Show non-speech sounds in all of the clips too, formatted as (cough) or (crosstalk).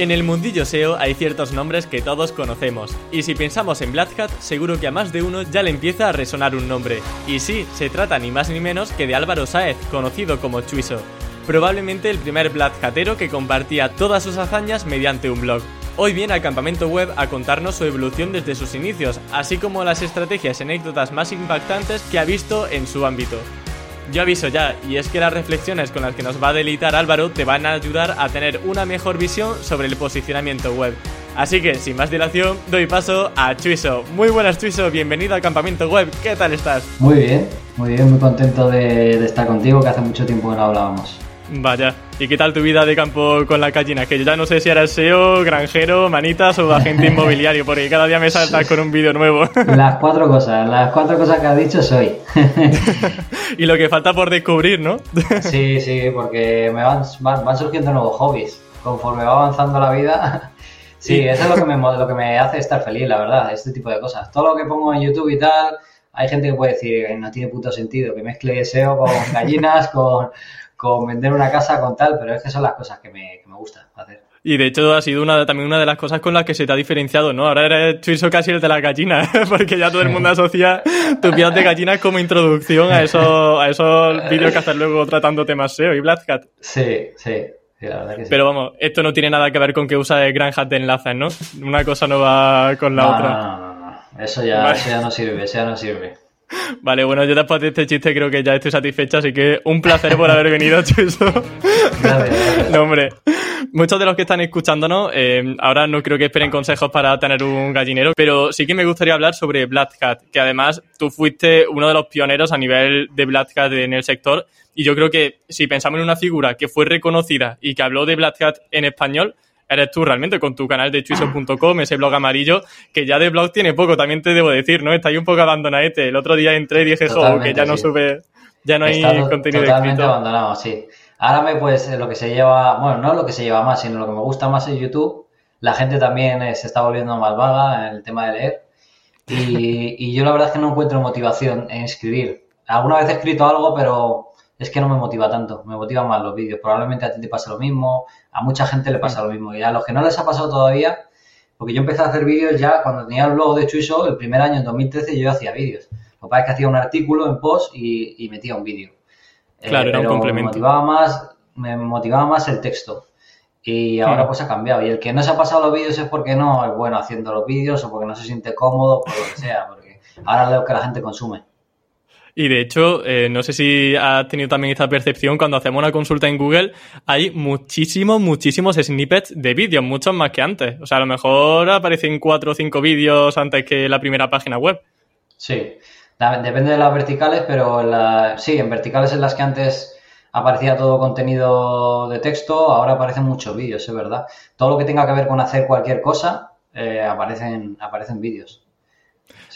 En el mundillo SEO hay ciertos nombres que todos conocemos, y si pensamos en Black seguro que a más de uno ya le empieza a resonar un nombre. Y sí, se trata ni más ni menos que de Álvaro Sáez, conocido como Chuiso, probablemente el primer Black Hatero que compartía todas sus hazañas mediante un blog. Hoy viene al campamento web a contarnos su evolución desde sus inicios, así como las estrategias y anécdotas más impactantes que ha visto en su ámbito. Yo aviso ya, y es que las reflexiones con las que nos va a delitar Álvaro te van a ayudar a tener una mejor visión sobre el posicionamiento web. Así que, sin más dilación, doy paso a Chuiso. Muy buenas, Chuiso, bienvenido al campamento web. ¿Qué tal estás? Muy bien, muy bien, muy contento de, de estar contigo, que hace mucho tiempo que no hablábamos. Vaya, ¿y qué tal tu vida de campo con la gallina? Que yo ya no sé si eres SEO, granjero, manitas o agente inmobiliario, porque cada día me saltas con un vídeo nuevo. (laughs) Las cuatro cosas, las cuatro cosas que has dicho soy. (laughs) y lo que falta por descubrir, ¿no? (laughs) sí, sí, porque me van, van, surgiendo nuevos hobbies. Conforme va avanzando la vida, Sí, eso es lo que, me, lo que me hace estar feliz, la verdad, este tipo de cosas. Todo lo que pongo en YouTube y tal, hay gente que puede decir que no tiene puto sentido, que mezcle SEO con gallinas, con, con vender una casa, con tal, pero es que son las cosas que me, que me gusta hacer. Y de hecho ha sido una, también una de las cosas con las que se te ha diferenciado, ¿no? Ahora eres Chuiso casi el de la gallina, (laughs) porque ya todo el mundo asocia tu piel de gallina como introducción a, eso, a esos vídeos que haces luego tratando temas SEO y Black Hat. Sí, sí. la verdad que sí. Pero vamos, esto no tiene nada que ver con que usa Gran Hat de enlaces, ¿no? Una cosa no va con la otra. No, no, no, Eso ya, eso ya no sirve, eso ya no sirve. Vale, bueno, yo después de este chiste creo que ya estoy satisfecha, así que un placer por haber venido, (laughs) Chuso. no, hombre. Muchos de los que están escuchándonos, eh, ahora no creo que esperen consejos para tener un gallinero, pero sí que me gustaría hablar sobre Black Hat, que además tú fuiste uno de los pioneros a nivel de Black Hat en el sector, y yo creo que si pensamos en una figura que fue reconocida y que habló de Black Hat en español, eres tú realmente con tu canal de chuiso.com, ese blog amarillo, que ya de blog tiene poco, también te debo decir, ¿no? Está ahí un poco abandonadete. El otro día entré y dije, jo, que ya no sube, ya no hay contenido Totalmente abandonado, sí. Ahora me, pues, lo que se lleva, bueno, no lo que se lleva más, sino lo que me gusta más en YouTube, la gente también eh, se está volviendo más vaga en el tema de leer. Y, (laughs) y yo la verdad es que no encuentro motivación en escribir. Alguna vez he escrito algo, pero es que no me motiva tanto, me motivan más los vídeos. Probablemente a ti te pasa lo mismo, a mucha gente le pasa lo mismo. Y a los que no les ha pasado todavía, porque yo empecé a hacer vídeos ya cuando tenía el blog de Chuiso, el primer año, en 2013, yo hacía vídeos. Lo que pasa es que hacía un artículo en post y, metía un vídeo. Claro, era un complemento. Me motivaba, más, me motivaba más el texto. Y ahora pues ha cambiado. Y el que no se ha pasado los vídeos es porque no es bueno haciendo los vídeos o porque no se siente cómodo, por lo que sea, porque ahora lo que la gente consume. Y de hecho, eh, no sé si has tenido también esta percepción, cuando hacemos una consulta en Google, hay muchísimos, muchísimos snippets de vídeos, muchos más que antes. O sea, a lo mejor aparecen cuatro o cinco vídeos antes que la primera página web. Sí, depende de las verticales, pero la... sí, en verticales en las que antes aparecía todo contenido de texto, ahora aparecen muchos vídeos, es verdad. Todo lo que tenga que ver con hacer cualquier cosa, eh, aparecen, aparecen vídeos.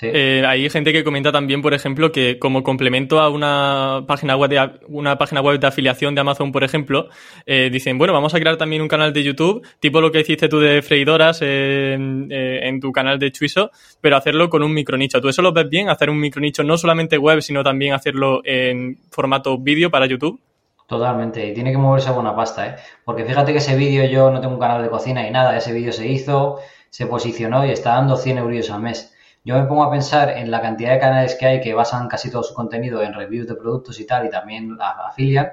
Eh, hay gente que comenta también, por ejemplo, que como complemento a una página web de, una página web de afiliación de Amazon, por ejemplo, eh, dicen, bueno, vamos a crear también un canal de YouTube, tipo lo que hiciste tú de freidoras en, eh, en tu canal de Chuiso, pero hacerlo con un micronicho. ¿Tú eso lo ves bien? Hacer un micronicho no solamente web, sino también hacerlo en formato vídeo para YouTube. Totalmente, y tiene que moverse a buena pasta, ¿eh? Porque fíjate que ese vídeo yo no tengo un canal de cocina y nada, ese vídeo se hizo, se posicionó y está dando 100 euros al mes yo me pongo a pensar en la cantidad de canales que hay que basan casi todo su contenido en reviews de productos y tal, y también afilian,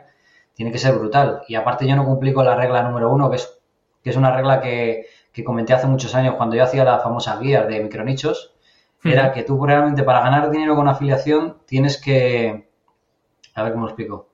tiene que ser brutal. Y aparte yo no cumplí con la regla número uno, que es, que es una regla que, que comenté hace muchos años cuando yo hacía la famosa guía de micronichos, era que tú realmente para ganar dinero con afiliación tienes que... A ver cómo lo explico.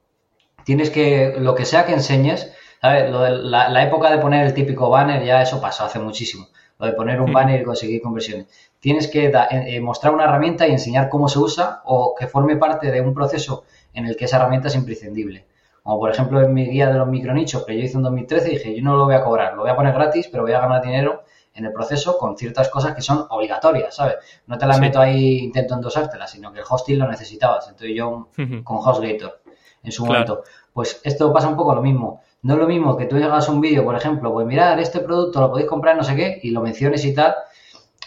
Tienes que, lo que sea que enseñes, ¿sabes? Lo de la, la época de poner el típico banner, ya eso pasó hace muchísimo lo de poner un banner y conseguir conversiones. Tienes que eh, mostrar una herramienta y enseñar cómo se usa o que forme parte de un proceso en el que esa herramienta es imprescindible. Como por ejemplo en mi guía de los micronichos que yo hice en 2013, dije, yo no lo voy a cobrar, lo voy a poner gratis, pero voy a ganar dinero en el proceso con ciertas cosas que son obligatorias, ¿sabes? No te las meto ahí, intento endosártelas, sino que el hosting lo necesitabas. Entonces yo con HostGator en su momento. Pues esto pasa un poco lo mismo. No es lo mismo que tú hagas un vídeo, por ejemplo, pues mirar, este producto lo podéis comprar no sé qué, y lo menciones y tal,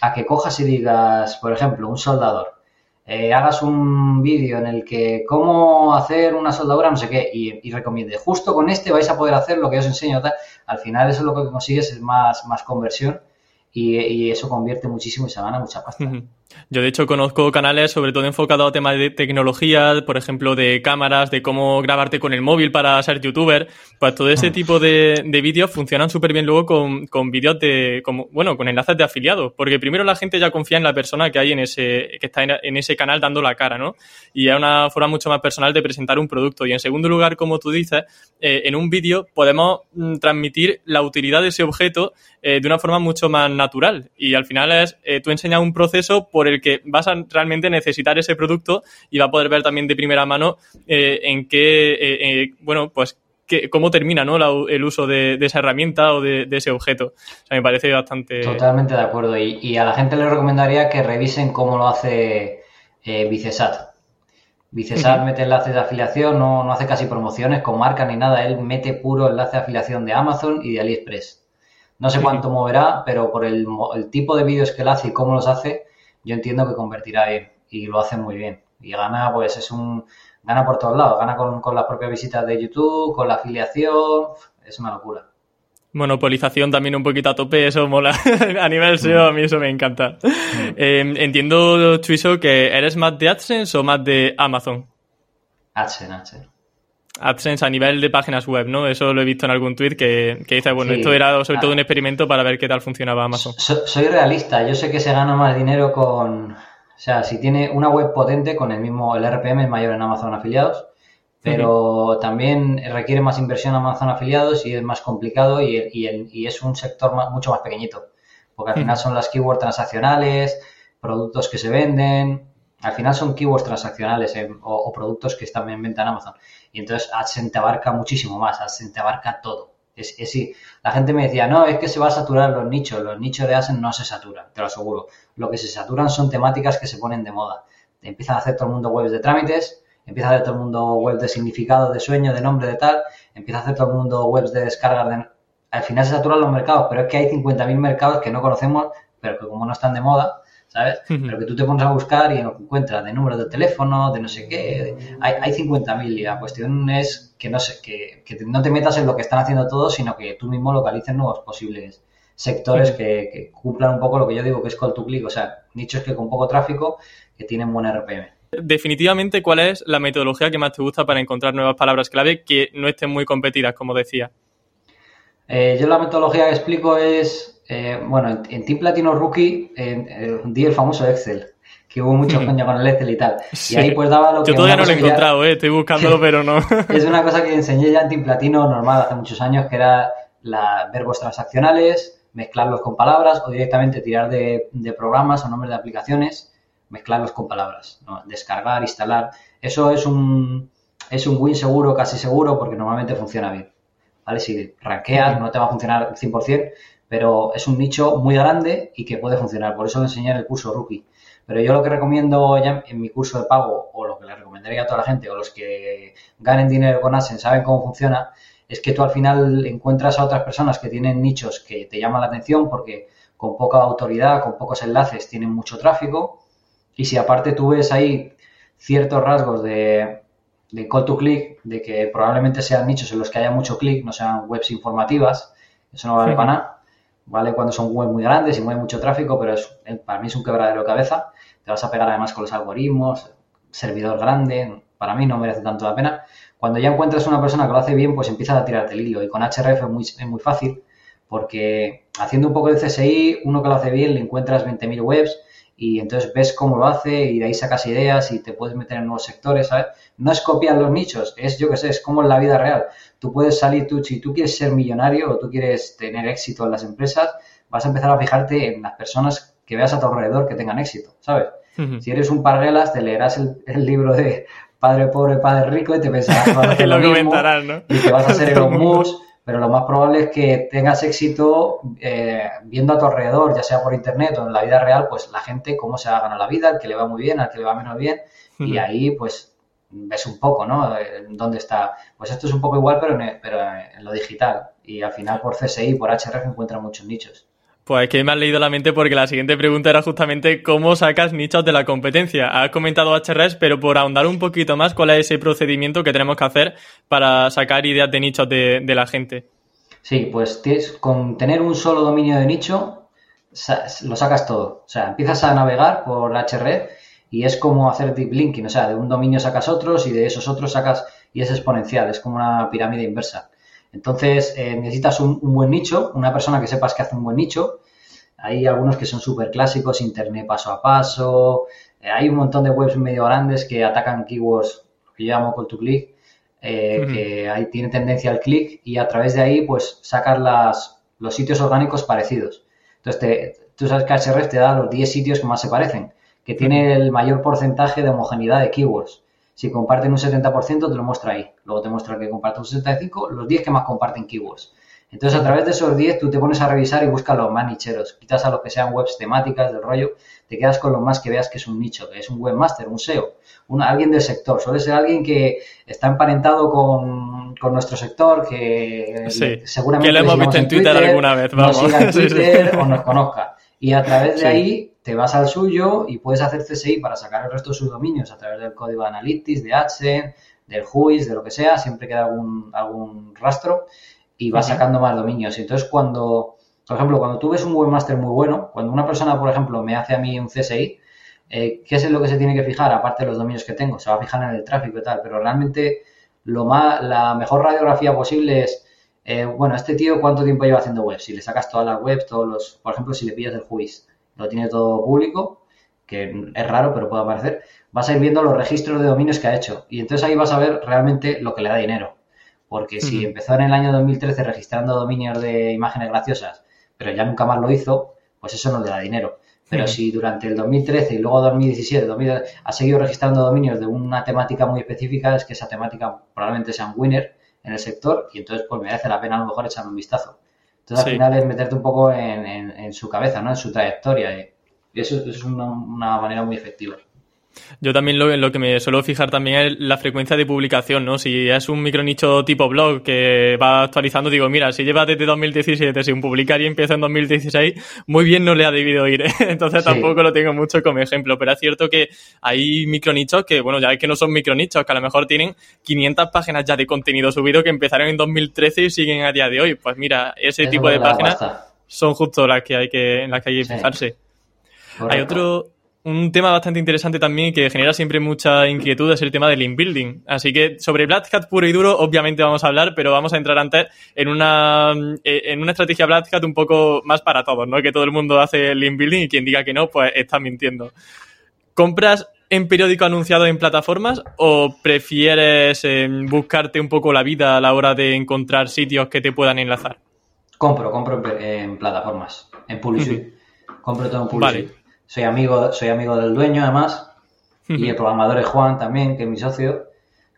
a que cojas y digas, por ejemplo, un soldador. Eh, hagas un vídeo en el que cómo hacer una soldadura, no sé qué, y, y, recomiende, justo con este vais a poder hacer lo que os enseño. Tal. Al final eso es lo que consigues es más, más conversión y, eso convierte muchísimo y se gana mucha pasta. Yo, de hecho, conozco canales sobre todo enfocados a temas de tecnología, por ejemplo, de cámaras, de cómo grabarte con el móvil para ser youtuber. Pues todo ese mm. tipo de, de vídeos funcionan súper bien luego con, con vídeos de, como, bueno, con enlaces de afiliados. Porque primero la gente ya confía en la persona que hay en ese, que está en, ese canal dando la cara, ¿no? Y es una forma mucho más personal de presentar un producto. Y en segundo lugar, como tú dices, eh, en un vídeo podemos mm, transmitir la utilidad de ese objeto eh, de una forma mucho más natural. Y al final es, eh, tú enseñas un proceso por el que vas a realmente necesitar ese producto y va a poder ver también de primera mano eh, en qué, eh, eh, bueno, pues cómo termina ¿no? el uso de, esa herramienta o de, ese objeto. O sea, me parece bastante... Totalmente de acuerdo. Y, a la gente le recomendaría que revisen cómo lo hace Vicesat. Vicesat mete enlaces de afiliación, no, no hace casi promociones con marca ni nada. Él mete puro enlace de afiliación de Amazon y de AliExpress. No sé cuánto moverá, pero por el, el tipo de vídeos que él hace y cómo los hace, yo entiendo que convertirá bien y lo hace muy bien. Y gana, pues es un, gana por todos lados, gana con, con las propias visitas de YouTube, con la afiliación, es una locura. Monopolización también un poquito a tope, eso mola. (laughs) a nivel SEO a mí eso me encanta. Em, entiendo, Chuiso, que eres más de AdSense o más de Amazon. AdSense, AdSense. AdSense a nivel de páginas web, ¿no? Eso lo he visto en algún tweet que, que dice, bueno, esto era sobre todo un experimento para ver qué tal funcionaba Amazon. soy realista, yo sé que se gana más dinero con... O sea, si tiene una web potente con el mismo, el RPM es mayor en Amazon afiliados, pero también requiere más inversión Amazon afiliados y es más complicado y, y, es un sector mucho más pequeñito, porque al final son las keywords transaccionales, productos que se venden, al final son keywords transaccionales eh, o, o, productos que están en venta en Amazon. Y entonces AdSense te abarca muchísimo más, AdSense te abarca todo. Es, es, la gente me decía, no, es que se va a saturar los nichos, los nichos de AdSense no se saturan, te lo aseguro. Lo que se saturan son temáticas que se ponen de moda. Empiezan a hacer todo el mundo webs de trámites, empieza a hacer todo el mundo webs de significado, de sueño, de nombre, de tal, empieza a hacer todo el mundo webs de descargas de... Al final se saturan los mercados, pero es que hay 50.000 mercados que no conocemos, pero que como no están de moda, ¿sabes? Pero que tú te pones a buscar y encuentras de números de teléfono, de no sé qué, hay, hay 50.000 y la cuestión es que no, sé, que, que, no te metas en lo que están haciendo todos, sino que tú mismo localices nuevos posibles sectores que, cumplan un poco lo que yo digo que es call to click, o sea, nichos que con poco tráfico que tienen buen RPM. Definitivamente, ¿cuál es la metodología que más te gusta para encontrar nuevas palabras clave que no estén muy competidas, como decía? Eh, yo la metodología que explico es eh, bueno, en, Team Platino Rookie di el famoso Excel, que hubo muchos coños con el Excel y tal. Y ahí pues daba lo que... Yo todavía no lo he encontrado, eh, estoy buscándolo, (laughs) pero no. es una cosa que enseñé ya en Team Platino normal hace muchos años, que era la, verbos transaccionales, mezclarlos con palabras o directamente tirar de, programas o nombres de aplicaciones, mezclarlos con palabras, descargar, instalar. Eso es un, es un win seguro, casi seguro, porque normalmente funciona bien. ¿Vale? Si rankeas, no te va a funcionar al 100%, pero es un nicho muy grande y que puede funcionar. Por eso lo enseñé en el curso Rookie. Pero yo lo que recomiendo ya en mi curso de pago, o lo que le recomendaría a toda la gente, o los que ganen dinero con AdSense saben cómo funciona, es que tú al final encuentras a otras personas que tienen nichos que te llaman la atención porque con poca autoridad, con pocos enlaces, tienen mucho tráfico. Y si aparte tú ves ahí ciertos rasgos de, de call to click, de que probablemente sean nichos en los que haya mucho clic, no sean webs informativas, eso no vale para nada ¿vale? Cuando son webs muy grandes y mueve mucho tráfico, pero es, para mí es un quebradero de cabeza. Te vas a pegar además con los algoritmos, servidor grande, para mí no merece tanto la pena. Cuando ya encuentras una persona que lo hace bien, pues empiezas a tirarte el hilo. Y con HRF es muy, es muy fácil, porque haciendo un poco de CSI, uno que lo hace bien, le encuentras 20.000 webs y entonces ves cómo lo hace y de ahí sacas ideas y te puedes meter en nuevos sectores, ¿sabes? No es copiar los nichos, es, yo qué sé, es como en la vida real. Tú puedes salir, tú, si tú quieres ser millonario o tú quieres tener éxito en las empresas, vas a empezar a fijarte en las personas que veas a tu alrededor que tengan éxito, ¿sabes? Si eres un parguelas, te leerás el, libro de Padre Pobre, Padre Rico y te pensarás (laughs) que lo, comentarás, ¿no? y vas a ser (laughs) Elon Musk, pero lo más probable es que tengas éxito eh, viendo a tu alrededor, ya sea por internet o en la vida real, pues la gente cómo se ha ganado la vida, al que le va muy bien, al que le va menos bien, y ahí pues ves un poco, ¿no? Dónde está. Pues esto es un poco igual, pero en, pero en lo digital. Y al final por CSI, por HRF encuentran muchos nichos. Pues que me has leído la mente porque la siguiente pregunta era justamente cómo sacas nichos de la competencia. Has comentado HRS, pero por ahondar un poquito más, ¿cuál es ese procedimiento que tenemos que hacer para sacar ideas de nichos de, la gente? Sí, pues con tener un solo dominio de nicho, lo sacas todo. O sea, empiezas a navegar por HRF y es como hacer deep linking. O sea, de un dominio sacas otros y de esos otros sacas, y es exponencial, es como una pirámide inversa. Entonces, eh, necesitas un, buen nicho, una persona que sepas que hace un buen nicho. Hay algunos que son súper clásicos, Internet paso a paso. Eh, hay un montón de webs medio grandes que atacan keywords, que yo llamo call to click, eh, que ahí tiene tendencia al click y a través de ahí, pues, sacar las, los sitios orgánicos parecidos. Entonces, tú sabes que HRF te da los 10 sitios que más se parecen, que tiene el mayor porcentaje de homogeneidad de keywords. Si comparten un 70%, te lo muestra ahí. Luego te muestra que comparten un 65%, los 10 que más comparten keywords. Entonces, a través de esos 10, tú te pones a revisar y buscas los más nicheros. Quitas a los que sean webs temáticas del rollo, te quedas con los más que veas que es un nicho, que es un webmaster, un SEO, un, alguien del sector. Suele ser alguien que está emparentado con, nuestro sector, que seguramente que lo hemos visto en Twitter, alguna vez, vamos. Nos siga en (laughs) Twitter o nos conozca. Y a través de ahí te vas al suyo y puedes hacer CSI para sacar el resto de sus dominios a través del código de Analytics, de AdSense, del Whois, de lo que sea, siempre queda algún, algún rastro y vas sacando más dominios. Y entonces cuando, por ejemplo, cuando tú ves un webmaster muy bueno, cuando una persona, por ejemplo, me hace a mí un CSI, eh, ¿qué es lo que se tiene que fijar? Aparte de los dominios que tengo, se va a fijar en el tráfico y tal, pero realmente lo más, la mejor radiografía posible es, eh, bueno, este tío cuánto tiempo lleva haciendo web, si le sacas todas las webs, todos los, por ejemplo, si le pillas el Whois, lo tiene todo público, que es raro, pero puede aparecer, vas a ir viendo los registros de dominios que ha hecho. Y entonces ahí vas a ver realmente lo que le da dinero. Porque si empezó en el año 2013 registrando dominios de imágenes graciosas, pero ya nunca más lo hizo, pues eso no le da dinero. Pero si durante el 2013 y luego 2017 ha seguido registrando dominios de una temática muy específica, es que esa temática probablemente sea un winner en el sector y entonces pues merece la pena a lo mejor echarle un vistazo. Entonces, al final es meterte un poco en, su cabeza, ¿no? En su trayectoria. Y eso, es una, manera muy efectiva. Yo también lo, lo, que me suelo fijar también es la frecuencia de publicación, ¿no? Si es un micronicho tipo blog que va actualizando, digo, mira, si lleva desde 2017 sin publicar y empieza en 2016, muy bien no le ha debido ir, ¿eh? (laughs) Entonces tampoco lo tengo mucho como ejemplo, pero es cierto que hay micronichos que, bueno, ya es que no son micronichos, que a lo mejor tienen 500 páginas ya de contenido subido que empezaron en 2013 y siguen a día de hoy. Pues mira, ese tipo de páginas son justo las que hay que, en las que hay que fijarse. Hay otro, un tema bastante interesante también que genera siempre mucha inquietud es el tema del link building. Así que sobre Black Hat puro y duro, obviamente vamos a hablar, pero vamos a entrar antes en una, eh, en una estrategia Black Hat un poco más para todos, ¿no? Que todo el mundo hace link building y quien diga que no, pues está mintiendo. ¿Compras en periódico anunciado en plataformas o prefieres eh, buscarte un poco la vida a la hora de encontrar sitios que te puedan enlazar? Compro, compro en, plataformas, en Publicis. Compro todo en Publicis soy amigo, soy amigo del dueño además, y el programador es Juan también, que es mi socio,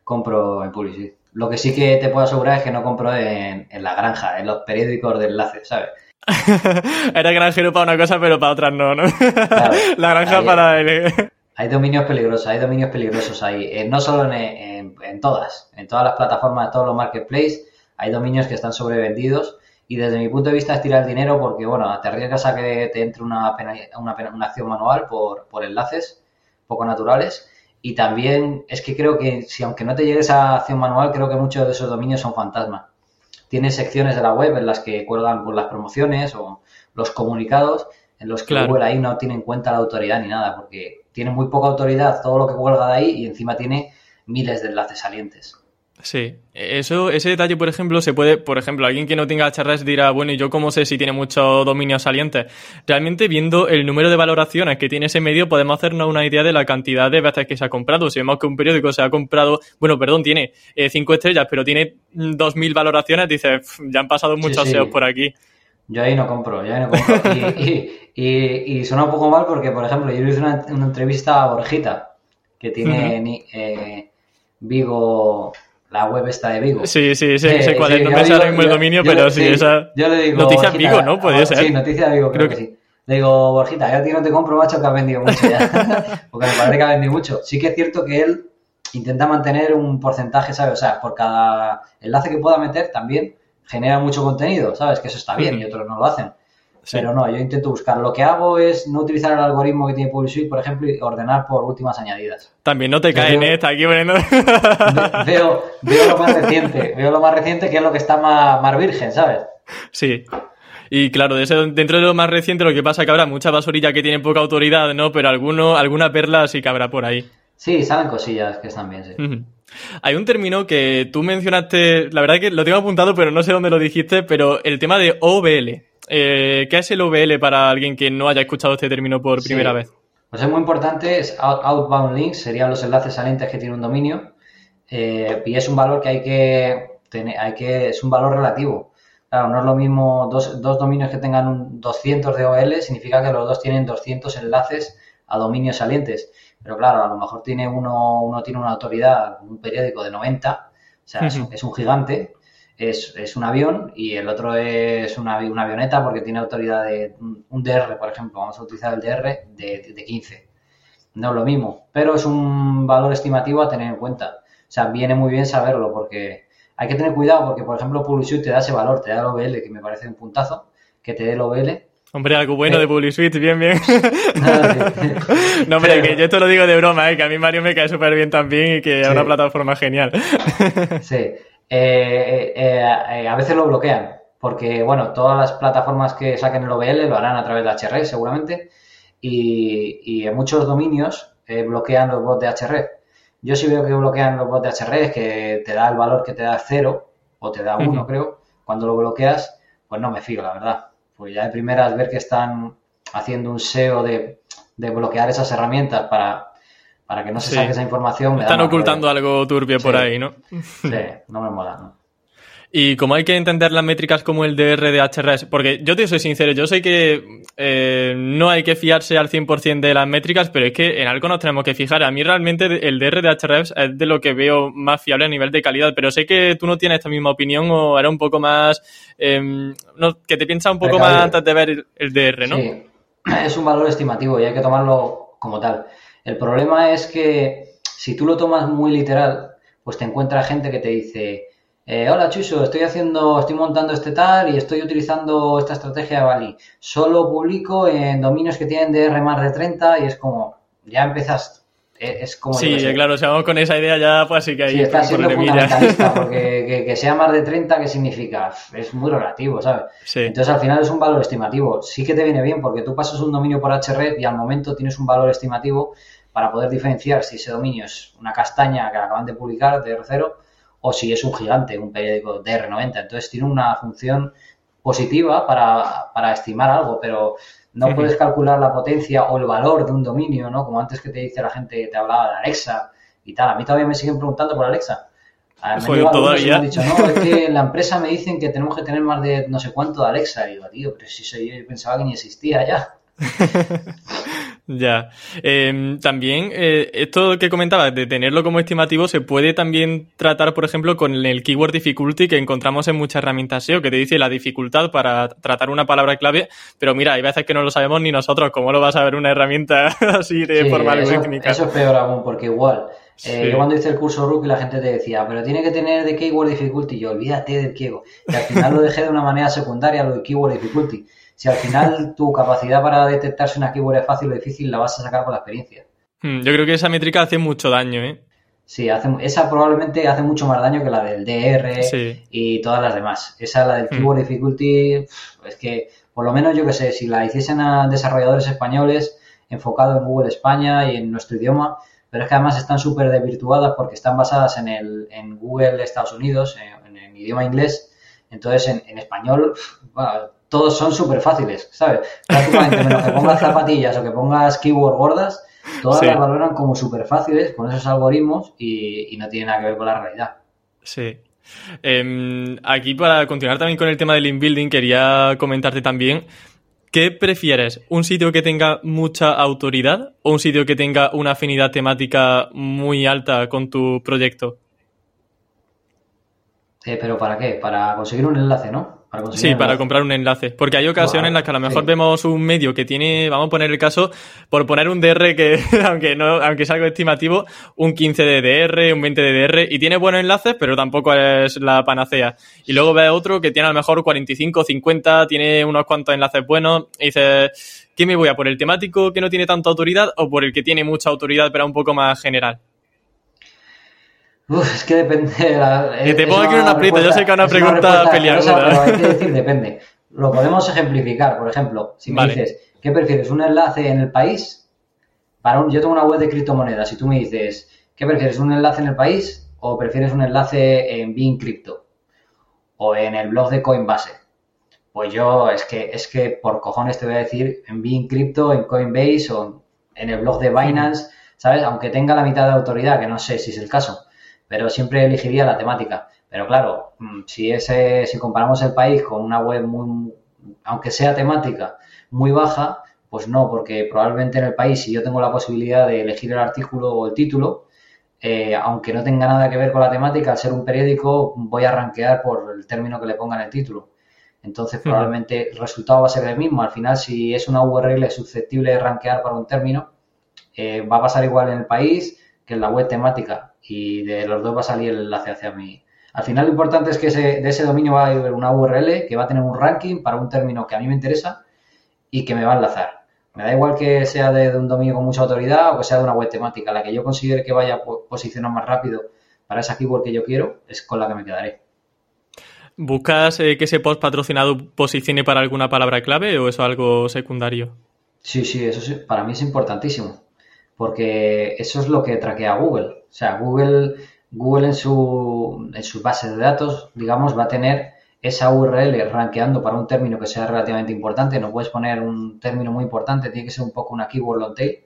compro en Publicis. Lo que sí que te puedo asegurar es que no compro en, la granja, en los periódicos de enlace, ¿sabes? (laughs) Era granjero para una cosa, pero para otras no, ¿no? (laughs) la granja para él. Hay dominios peligrosos, hay dominios peligrosos ahí. Eh, no solo en, en, todas, en todas las plataformas, en todos los marketplaces, hay dominios que están sobrevendidos y desde mi punto de vista es tirar dinero porque, bueno, te arriesgas a que te entre una, una, una acción manual por, por enlaces poco naturales. Y también es que creo que si aunque no te llegue esa acción manual, creo que muchos de esos dominios son fantasma. Tienes secciones de la web en las que cuelgan por las promociones o los comunicados, en los que Google ahí no tiene en cuenta la autoridad ni nada, porque tiene muy poca autoridad todo lo que cuelga de ahí y encima tiene miles de enlaces salientes. Sí, eso, ese detalle, por ejemplo, se puede, por ejemplo, alguien que no tenga HRS dirá, bueno, ¿y yo cómo sé si tiene mucho dominio saliente? Realmente, viendo el número de valoraciones que tiene ese medio, podemos hacernos una idea de la cantidad de veces que se ha comprado. Si vemos que un periódico se ha comprado, bueno, perdón, tiene eh, cinco estrellas, pero tiene dos mil valoraciones, dices, ya han pasado muchos SEOs por aquí. Yo ahí no compro, yo ahí no compro. Y, y, y, suena un poco mal porque, por ejemplo, yo hice una, una entrevista a Borjita, que tiene eh, Vigo, la web está de Vigo. Sí, sí, sí, sé cuál es. No me sale el dominio, pero sí, esa. Yo le digo. Noticias Vigo, ¿no? Puede ser. Sí, Noticias de Vigo, creo, que, sí. Le digo, Borjita, yo a ti no te compro, macho, que has vendido mucho ya. (laughs) (laughs) porque me parece que ha vendido mucho. Sí que es cierto que él intenta mantener un porcentaje, ¿sabes? O sea, por cada enlace que pueda meter también genera mucho contenido, ¿sabes? Que eso está bien y otros no lo hacen. Pero no, yo intento buscar. Lo que hago es no utilizar el algoritmo que tiene PubliSuite, por ejemplo, y ordenar por últimas añadidas. También no te cae, ¿eh? Está aquí poniendo... (laughs) Veo, veo lo más reciente, veo lo más reciente que es lo que está más, más virgen, ¿sabes? Sí. Y claro, de dentro de lo más reciente lo que pasa es que habrá mucha basurilla que tiene poca autoridad, ¿no? Pero alguno, alguna perla sí que habrá por ahí. Sí, salen cosillas que están bien, sí. Hay un término que tú mencionaste, la verdad que lo tengo apuntado, pero no sé dónde lo dijiste, pero el tema de OBL. Eh, ¿Qué es el OBL para alguien que no haya escuchado este término por primera vez? Pues es muy importante, es outbound links, serían los enlaces salientes que tiene un dominio, eh, y es un valor que hay que tener, hay que, es un valor relativo. Claro, no es lo mismo dos, dos dominios que tengan un 200 de OL, significa que los dos tienen 200 enlaces a dominios salientes. Pero claro, a lo mejor tiene uno, uno tiene una autoridad, un periódico de 90, o sea, es, un gigante, es, es, un avión y el otro es una, una, avioneta porque tiene autoridad de un DR, por ejemplo, vamos a utilizar el DR de, de 15. No es lo mismo, pero es un valor estimativo a tener en cuenta. O sea, viene muy bien saberlo porque hay que tener cuidado porque, por ejemplo, Publisuit te da ese valor, te da el OBL, que me parece un puntazo, que te dé el OBL. Hombre, algo bueno de Publisuit, bien, bien. (laughs) no, hombre, que yo esto lo digo de broma, ¿eh? que a mí Mario me cae súper bien también y que es una plataforma genial. sí. Eh, eh, eh, a veces lo bloquean, porque, bueno, todas las plataformas que saquen el OBL lo harán a través de HR, seguramente, y, y en muchos dominios bloquean los bots de HR yo sí veo que bloquean los bots de HR, que te da el valor que te da cero, o te da uno, creo. Cuando lo bloqueas, pues no me fío, la verdad. Pues ya de primeras ver que están haciendo un SEO de, bloquear esas herramientas para, para que no se saque esa información. Están ocultando algo turbio por ahí, ¿no? Sí, no me mola, ¿no? (laughs) Y como hay que entender las métricas como el DR de HRS, porque yo te soy sincero, yo sé que eh, no hay que fiarse al 100% de las métricas, pero es que en algo nos tenemos que fijar. A mí realmente el DR de HRS es de lo que veo más fiable a nivel de calidad, pero sé que tú no tienes esta misma opinión o era un poco más, em, que te piensas un poco más antes de ver el DR, ¿no? Sí, (clears throat) es un valor estimativo y hay que tomarlo como tal. El problema es que si tú lo tomas muy literal, pues te encuentra gente que te dice eh, hola Chuso, estoy haciendo, estoy montando este tal y estoy utilizando esta estrategia de Bali. Solo publico en dominios que tienen DR más de 30 y es como, ya empiezas, e, es como... Sí, claro, si vamos con esa idea ya, pues sí que hay... Sí, está siendo fundamentalista, (laughs) porque que, sea más de 30, ¿qué significa? Es muy relativo, ¿sabes? Entonces al final es un valor estimativo. Sí que te viene bien porque tú pasas un dominio por HR y al momento tienes un valor estimativo para poder diferenciar si ese dominio es una castaña que acaban de publicar, DR0, o si es un gigante, un periódico DR90. Entonces tiene una función positiva para, estimar algo, pero no puedes calcular la potencia o el valor de un dominio, ¿no? Como antes que te dice la gente, te hablaba de Alexa y tal. A mí todavía me siguen preguntando por Alexa. A mí me han dicho, no, es que en la empresa me dicen que tenemos que tener más de no sé cuánto de Alexa. Y digo, tío, pero si soy, yo pensaba que ni existía ya. (laughs) Ya. Em, también, eh, esto que comentabas de tenerlo como estimativo, se puede también tratar, por ejemplo, con el keyword difficulty que encontramos en muchas herramientas SEO, que te dice la dificultad para tratar una palabra clave, pero mira, hay veces que no lo sabemos ni nosotros, ¿cómo lo vas a ver una herramienta (laughs) así de forma algorítmica? Eso es peor aún, porque igual, eh, yo cuando hice el curso Rookie la gente te decía, pero tiene que tener de keyword difficulty, yo olvídate del keyword, y al final lo dejé de una manera secundaria, lo de keyword difficulty si al final tu capacidad para detectar si una keyword es fácil o difícil la vas a sacar con la experiencia. Hmm, yo creo que esa métrica hace mucho daño, ¿eh? Sí, hace, esa probablemente hace mucho más daño que la del DR y todas las demás. Esa, la del hmm. keyword difficulty, es que por lo menos yo que sé, si la hiciesen a desarrolladores españoles enfocado en Google España y en nuestro idioma, pero es que además están súper desvirtuadas porque están basadas en, el, en Google Estados Unidos, en, el idioma inglés. Entonces, en, en español, bueno, todos son súper fáciles, ¿sabes? Prácticamente, menos que pongas zapatillas o que pongas keywords gordas, todas las valoran como súper fáciles con esos algoritmos y, no tienen nada que ver con la realidad. Sí. Em, aquí para continuar también con el tema del inbuilding, quería comentarte también ¿Qué prefieres? ¿Un sitio que tenga mucha autoridad o un sitio que tenga una afinidad temática muy alta con tu proyecto? Eh, ¿Pero para qué? Para conseguir un enlace, ¿no? Sí, para comprar un enlace. Porque hay ocasiones en las que a lo mejor vemos un medio que tiene, vamos a poner el caso, por poner un DR que, (laughs) aunque no, aunque es algo estimativo, un 15 de DR, un 20 de DR, y tiene buenos enlaces, pero tampoco es la panacea. Y luego ve otro que tiene a lo mejor 45, 50, tiene unos cuantos enlaces buenos, y dices, ¿qué me voy a por el temático que no tiene tanta autoridad o por el que tiene mucha autoridad pero un poco más general? Uf, es que depende. De la, que te pongo aquí una aprieto, yo sé que es una pregunta peliaguda. Pero hay que decir depende. Lo podemos ejemplificar, por ejemplo, si me dices, ¿qué prefieres? ¿Un enlace en el país? Para un, yo tengo una web de criptomonedas y tú me dices, ¿qué prefieres? ¿Un enlace en el país o prefieres un enlace en Bean Crypto? O en el blog de Coinbase. Pues yo es que, es que por cojones te voy a decir en Bean Crypto, en Coinbase o en el blog de Binance, ¿sabes? Aunque tenga la mitad de autoridad, que no sé si es el caso pero siempre elegiría la temática. Pero claro, mm, si ese, si comparamos el país con una web muy, aunque sea temática, muy baja, pues no, porque probablemente en el país, si yo tengo la posibilidad de elegir el artículo o el título, eh, aunque no tenga nada que ver con la temática, al ser un periódico, voy a rankear por el término que le ponga en el título. Entonces, probablemente el resultado va a ser el mismo. Al final, si es una URL susceptible de rankear para un término, eh, va a pasar igual en el país que en la web temática y de los dos va a salir el enlace hacia mí. Al final lo importante es que de ese dominio va a haber una URL que va a tener un ranking para un término que a mí me interesa y que me va a enlazar. Me da igual que sea de, un dominio con mucha autoridad o que sea de una web temática. La que yo considere que vaya a posicionar más rápido para esa keyword que yo quiero es con la que me quedaré. ¿Buscas eh, que ese post patrocinado posicione para alguna palabra clave o es algo secundario? Sí, sí, eso sí, para mí es importantísimo porque eso es lo que traquea Google. O sea, Google, Google en, su, en sus bases de datos, digamos, va a tener esa URL rankeando para un término que sea relativamente importante. No puedes poner un término muy importante, tiene que ser un poco una keyword long tail.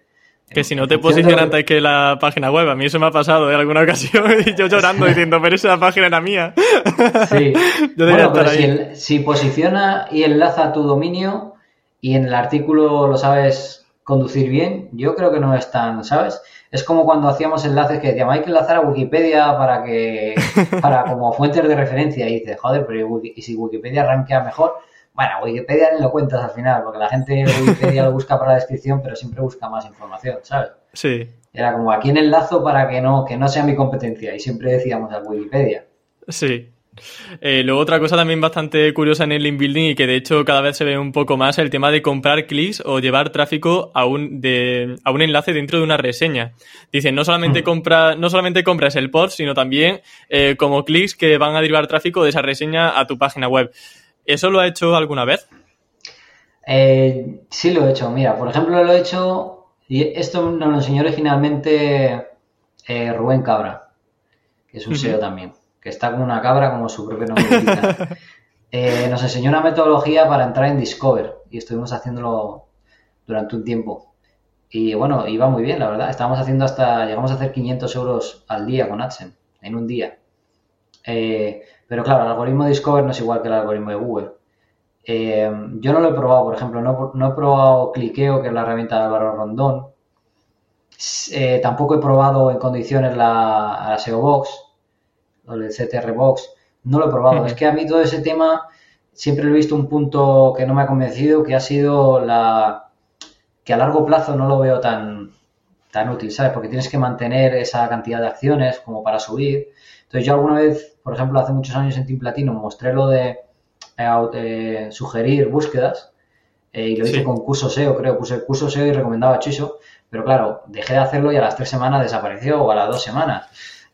Que si no te posiciona antes que la página web, a mí eso me ha pasado en alguna ocasión (laughs) y yo llorando diciendo, pero esa página era mía. (laughs) Sí, (laughs) bueno, pero si, si, posiciona y enlaza tu dominio y en el artículo lo sabes conducir bien, yo creo que no es tan, ¿sabes? Es como cuando hacíamos enlaces que decíamos, hay que enlazar a Wikipedia para que, (laughs) para como fuentes de referencia, y dices, joder, pero ¿y si Wikipedia rankea mejor? Bueno, Wikipedia ni lo cuentas al final, porque la gente Wikipedia lo busca para la descripción, pero siempre busca más información, ¿sabes? Sí. Era como, aquí en enlazo para que no, que no sea mi competencia, y siempre decíamos a Wikipedia. Sí. Eh, luego otra cosa también bastante curiosa en el link building y que de hecho cada vez se ve un poco más el tema de comprar clics o llevar tráfico a un, de, a un enlace dentro de una reseña. Dicen, no solamente, hmm. compra, no solamente compras el post, sino también eh, como clics que van a derivar tráfico de esa reseña a tu página web. ¿Eso lo ha hecho alguna vez? Eh, sí lo he hecho. Mira, por ejemplo lo he hecho, y esto nos lo enseñó originalmente Rubén Cabra, que es un SEO también que está como una cabra, como su propio nombre (laughs) eh, nos enseñó una metodología para entrar en Discover y estuvimos haciéndolo durante un tiempo. Y bueno, iba muy bien, la verdad. Estábamos haciendo hasta, llegamos a hacer 500 euros al día con AdSense, en un día. Eh, pero claro, el algoritmo de Discover no es igual que el algoritmo de Google. Eh, yo no lo he probado, por ejemplo, no, he probado Cliqueo, que es la herramienta de Álvaro Rondón. tampoco he probado en condiciones la, la SEO Box el CTR Box, no lo he probado. Es que a mí todo ese tema siempre he visto un punto que no me ha convencido, que ha sido la que a largo plazo no lo veo tan, tan útil, ¿sabes? Porque tienes que mantener esa cantidad de acciones como para subir. Entonces yo alguna vez, por ejemplo, hace muchos años en Team Platino mostré lo de eh, sugerir búsquedas eh, y lo hice con curso SEO, creo, puse el curso SEO y recomendaba Chiso, pero claro, dejé de hacerlo y a las tres semanas desapareció o a las dos semanas.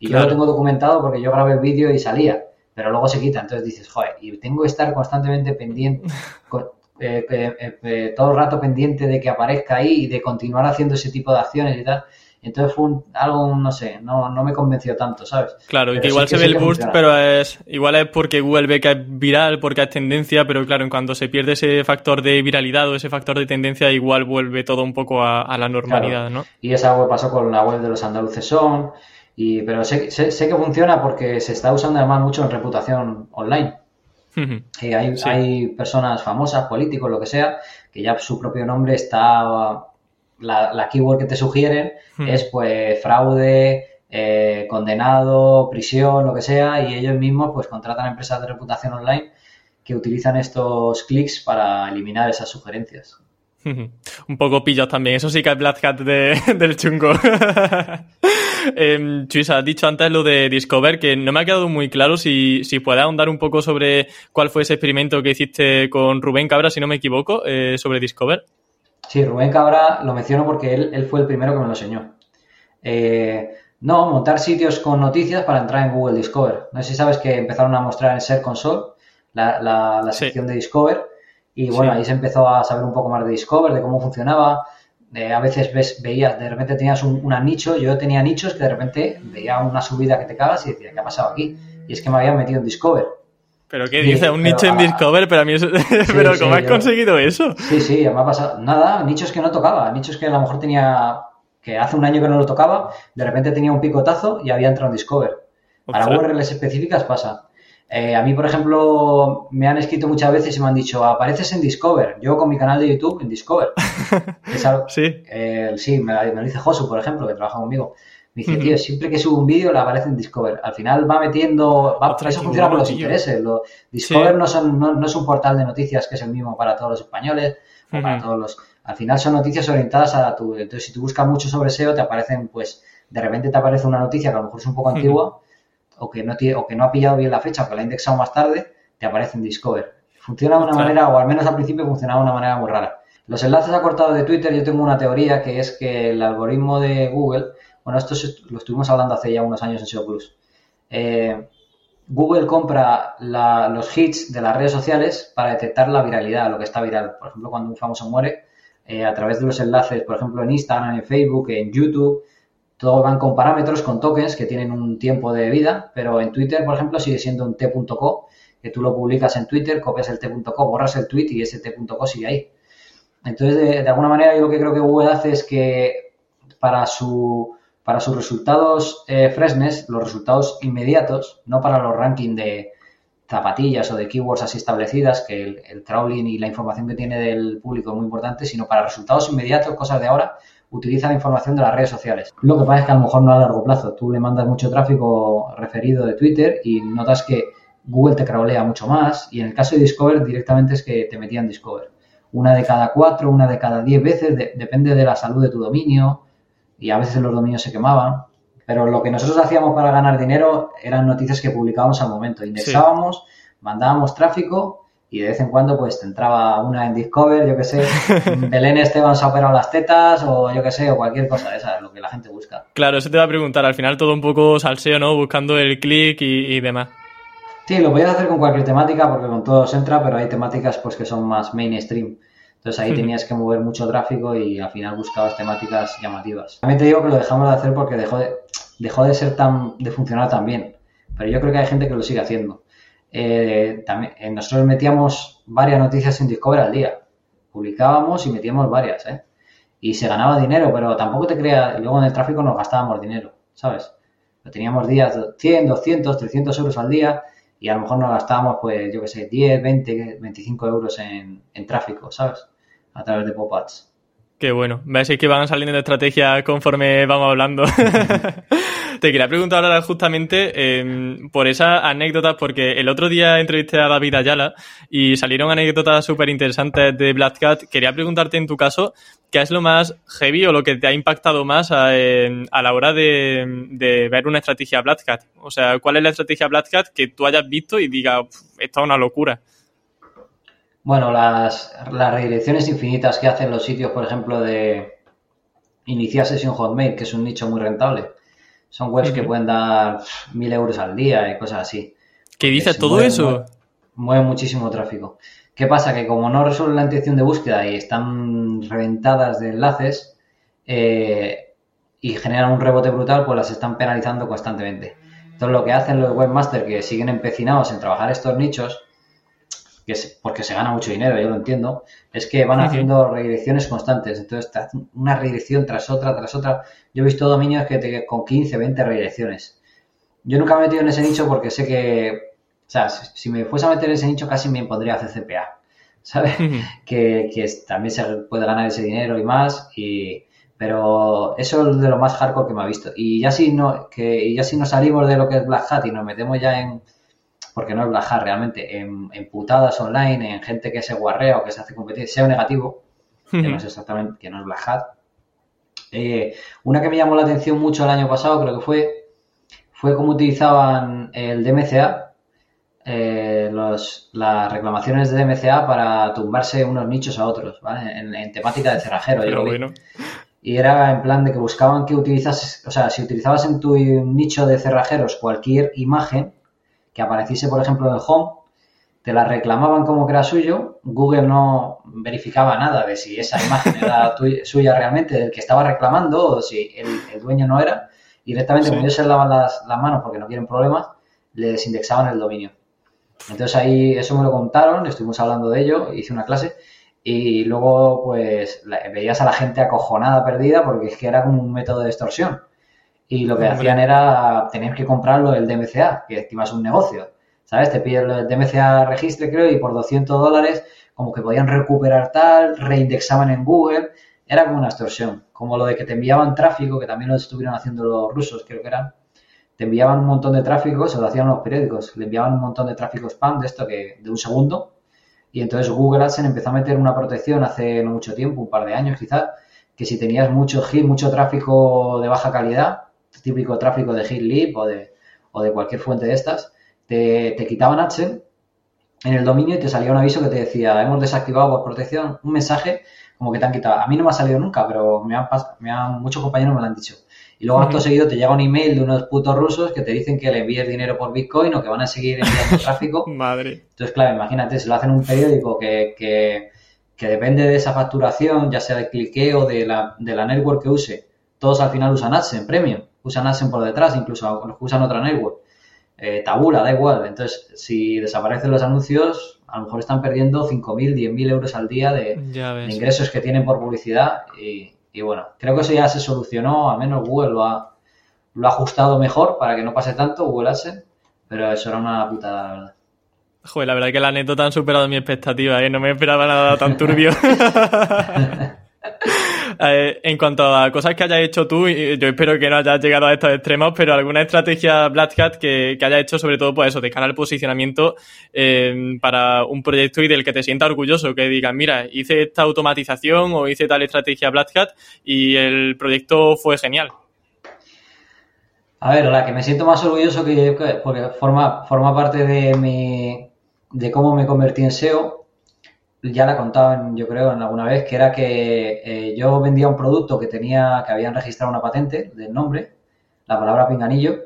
Y yo lo tengo documentado porque yo grabé el vídeo y salía, pero luego se quita. Entonces dices, joder, y tengo que estar constantemente pendiente, (laughs) eh, eh, eh, todo el rato pendiente de que aparezca ahí y de continuar haciendo ese tipo de acciones y tal. Entonces fue algo, no sé, no, no me convenció tanto, ¿sabes? Claro, que igual se ve el boost, pero es igual es porque Google ve que es viral, porque es tendencia, pero claro, en cuanto se pierde ese factor de viralidad o ese factor de tendencia, igual vuelve todo un poco a, la normalidad, ¿no? Y esa web pasó con la web de los andaluces son, Y, pero sé, sé, que funciona porque se está usando además mucho en reputación online. Eh, hay, hay, personas famosas, políticos, lo que sea, que ya su propio nombre está, la, la keyword que te sugieren es pues fraude, eh, condenado, prisión, lo que sea, y ellos mismos pues contratan empresas de reputación online que utilizan estos clics para eliminar esas sugerencias. Un poco pillos también, eso sí que es Black Hat (laughs) del chungo. (laughs) eh, has dicho antes lo de Discover, que no me ha quedado muy claro si, si puedes ahondar un poco sobre cuál fue ese experimento que hiciste con Rubén Cabra, si no me equivoco, eh, sobre Discover. Sí, Rubén Cabra lo menciono porque él, él, fue el primero que me lo enseñó. Eh, no, montar sitios con noticias para entrar en Google Discover. No sé si sabes que empezaron a mostrar en Ser Console la, la, sección de Discover y bueno, ahí se empezó a saber un poco más de Discover, de cómo funcionaba. A veces ves, veías, de repente tenías un, una nicho, yo tenía nichos que de repente veía una subida que te cagas y decía, ¿qué ha pasado aquí? Y es que me habían metido en Discover. ¿Pero qué dice? ¿Un nicho en Discover? Pero a mí eso... (laughs) ¿Pero cómo has conseguido eso? Sí, sí, me ha pasado... Nada, nichos que no tocaba, nichos que a lo mejor tenía que hace un año que no lo tocaba, de repente tenía un picotazo y había entrado en Discover. Para URLs específicas pasa. Eh, a mí, por ejemplo, me han escrito muchas veces y me han dicho, apareces en Discover. Yo con mi canal de YouTube en Discover. (laughs) sí. Eh, sí, me, lo dice Josu, por ejemplo, que trabaja conmigo. Me dice, tío, siempre que subo un vídeo le aparece en Discover. Al final va metiendo. Va, eso funciona por los intereses. Discover no, son, no, es un portal de noticias que es el mismo para todos los españoles o para todos los al final son noticias orientadas a tu... Entonces, si tú buscas mucho sobre SEO, te aparecen, pues, de repente te aparece una noticia que a lo mejor es un poco antigua o, que no o que no ha pillado bien la fecha o que la ha indexado más tarde, te aparece en Discover. Funciona de una manera, o al menos al principio funcionaba de una manera muy rara. Los enlaces acortados de Twitter, yo tengo una teoría que es que el algoritmo de Google, bueno, esto lo estuvimos hablando hace ya unos años en SEO Plus. Eh, Google compra los hits de las redes sociales para detectar la viralidad, lo que está viral. Por ejemplo, cuando un famoso muere, eh, a través de los enlaces, por ejemplo, en Instagram, en Facebook, en YouTube. Todos van con parámetros, con tokens que tienen un tiempo de vida, pero en Twitter, por ejemplo, sigue siendo un t.co, que tú lo publicas en Twitter, copias el t.co, borras el tweet y ese t.co sigue ahí. Entonces, de, alguna manera, yo lo que creo que Google hace es que para su para sus resultados eh, freshness, los resultados inmediatos, no para los rankings de, zapatillas o de keywords así establecidas, que el, crawling y la información que tiene del público es muy importante, sino para resultados inmediatos, cosas de ahora, utiliza la información de las redes sociales. Lo que pasa es que a lo mejor no a largo plazo. Tú le mandas mucho tráfico referido de Twitter y notas que Google te crawlea mucho más y en el caso de Discover directamente es que te metían Discover. Una de cada cuatro, una de cada diez veces, depende de la salud de tu dominio y a veces los dominios se quemaban. Pero lo que nosotros hacíamos para ganar dinero eran noticias que publicábamos al momento. Indexábamos, mandábamos tráfico y de vez en cuando pues te entraba una en Discover, yo que sé, (laughs) Belén Esteban se ha operado las tetas o yo que sé, o cualquier cosa de esa, lo que la gente busca. Claro, eso te va a preguntar, al final todo un poco salseo, ¿no? Buscando el clic y, demás. Sí, lo podías hacer con cualquier temática porque con todos entra, pero hay temáticas pues que son más mainstream. Entonces ahí tenías que mover mucho tráfico y al final buscabas temáticas llamativas. También te digo que lo dejamos de hacer porque dejó de, dejó de ser tan, de funcionar tan bien. Pero yo creo que hay gente que lo sigue haciendo. Eh, también, eh, nosotros metíamos varias noticias en Discover al día. Publicábamos y metíamos varias, ¿eh? Y se ganaba dinero, pero tampoco te creas, luego en el tráfico nos gastábamos dinero, ¿sabes? teníamos días 100, 200, 300 euros al día y a lo mejor nos gastábamos, pues, yo qué sé, 10, 20, 25 euros en, en tráfico, ¿sabes? A través de pop-ups. Qué bueno. Ves que van saliendo de estrategias conforme vamos hablando. (laughs) Te quería preguntar ahora justamente em, por esas anécdotas, porque el otro día entrevisté a David Ayala y salieron anécdotas súper interesantes de Black Cat. Quería preguntarte en tu caso, ¿qué es lo más heavy o lo que te ha impactado más a, la hora de, ver una estrategia Black Cat? O sea, ¿cuál es la estrategia Black Cat que tú hayas visto y digas, esto es una locura? Bueno, las, las redirecciones infinitas que hacen los sitios, por ejemplo, de iniciar sesión Hotmail, que es un nicho muy rentable. Son webs que pueden dar mil euros al día y cosas así. ¿Qué dice todo eso? Mueve, muchísimo tráfico. ¿Qué pasa? Que como no resuelven la intención de búsqueda y están reventadas de enlaces eh, y generan un rebote brutal, pues las están penalizando constantemente. Entonces lo que hacen los webmasters que siguen empecinados en trabajar estos nichos que es porque se gana mucho dinero, yo lo entiendo, es que van haciendo redirecciones constantes. Entonces, te hacen una redirección tras otra, tras otra. Yo he visto dominios que te, con 15, 20 redirecciones. Yo nunca me he metido en ese nicho porque sé que, o sea, si me fuese a meter en ese nicho casi me pondría a hacer (laughs) CPA, ¿sabes? que, que también se puede ganar ese dinero y más, y, pero eso es de lo más hardcore que me ha visto. Y ya si no, que, y ya si nos salimos de lo que es Black Hat y nos metemos ya en, porque no es Black Hat realmente, en, putadas online, en gente que se guarrea o que se hace competir, sea negativo, que no es exactamente, que no es Black Hat. Eh, una que me llamó la atención mucho el año pasado, creo que fue, fue cómo utilizaban el DMCA, eh, las reclamaciones de DMCA para tumbarse unos nichos a otros, ¿vale? En, temática de cerrajero. Pero bueno. Y era en plan de que buscaban que utilizases, o sea, si utilizabas en tu nicho de cerrajeros cualquier imagen que apareciese, por ejemplo, en el home, te la reclamaban como que era suyo, Google no verificaba nada de si esa imagen era (laughs) suya realmente, del que estaba reclamando, o si el dueño no era, directamente como ellos se lavan las, manos porque no quieren problemas, les indexaban el dominio. Entonces ahí eso me lo contaron, estuvimos hablando de ello, hice una clase y luego pues veías a la gente acojonada, perdida, porque es que era como un método de extorsión. Y lo que hacían era tener que comprarlo del DMCA, que encima es un negocio. ¿Sabes? Te piden el DMCA registre, creo, y por 200 dólares como que podían recuperar tal, reindexaban en Google era como una extorsión, como lo de que te enviaban tráfico, que también lo estuvieron haciendo los rusos, creo que eran, te enviaban un montón de tráfico, se lo hacían los periódicos, le enviaban un montón de tráfico spam de esto que de un segundo, y entonces Google AdSense empezó a meter una protección hace no mucho tiempo, un par de años quizás, que si tenías mucho hit, mucho tráfico de baja calidad, típico tráfico de hit o de, o de cualquier fuente de estas, te, te quitaban AdSense en el dominio y te salía un aviso que te decía, hemos desactivado por protección un mensaje como que te han quitado. A mí no me ha salido nunca, pero me han, me han muchos compañeros me lo han dicho. Y luego, acto seguido, te llega un email de unos putos rusos que te dicen que le envíes dinero por Bitcoin o que van a seguir enviando (laughs) tráfico. Madre. Entonces, claro, imagínate, se lo hacen un periódico que, que, que depende de esa facturación, ya sea de cliqueo, de la, de la network que use. Todos al final usan AdSense Premium, usan AdSense por detrás, incluso usan otra network. Eh, tabula, da igual. Entonces, si desaparecen los anuncios, a lo mejor están perdiendo 5.000, 10.000 euros al día de, ingresos que tienen por publicidad. Y, bueno, creo que eso ya se solucionó, al menos Google lo ha, lo ha ajustado mejor para que no pase tanto, Google AdSense, pero eso era una putada, la verdad. Joder, la verdad que la anécdota han superado mi expectativa, ¿eh? No me esperaba nada tan turbio. (laughs) (laughs) Eh, en cuanto a cosas que hayas hecho tú, yo espero que no hayas llegado a estos extremos, pero alguna estrategia Black Hat que, que hayas hecho, sobre todo, pues eso, de cara posicionamiento eh, para un proyecto y del que te sienta orgulloso, que digas, mira, hice esta automatización o hice tal estrategia Black Hat y el proyecto fue genial. A ver, la que me siento más orgulloso que porque forma, forma parte de mi de cómo me convertí en SEO ya la contaban, yo creo, en alguna vez, que era que eh, yo vendía un producto que tenía, que habían registrado una patente del nombre, la palabra pinganillo,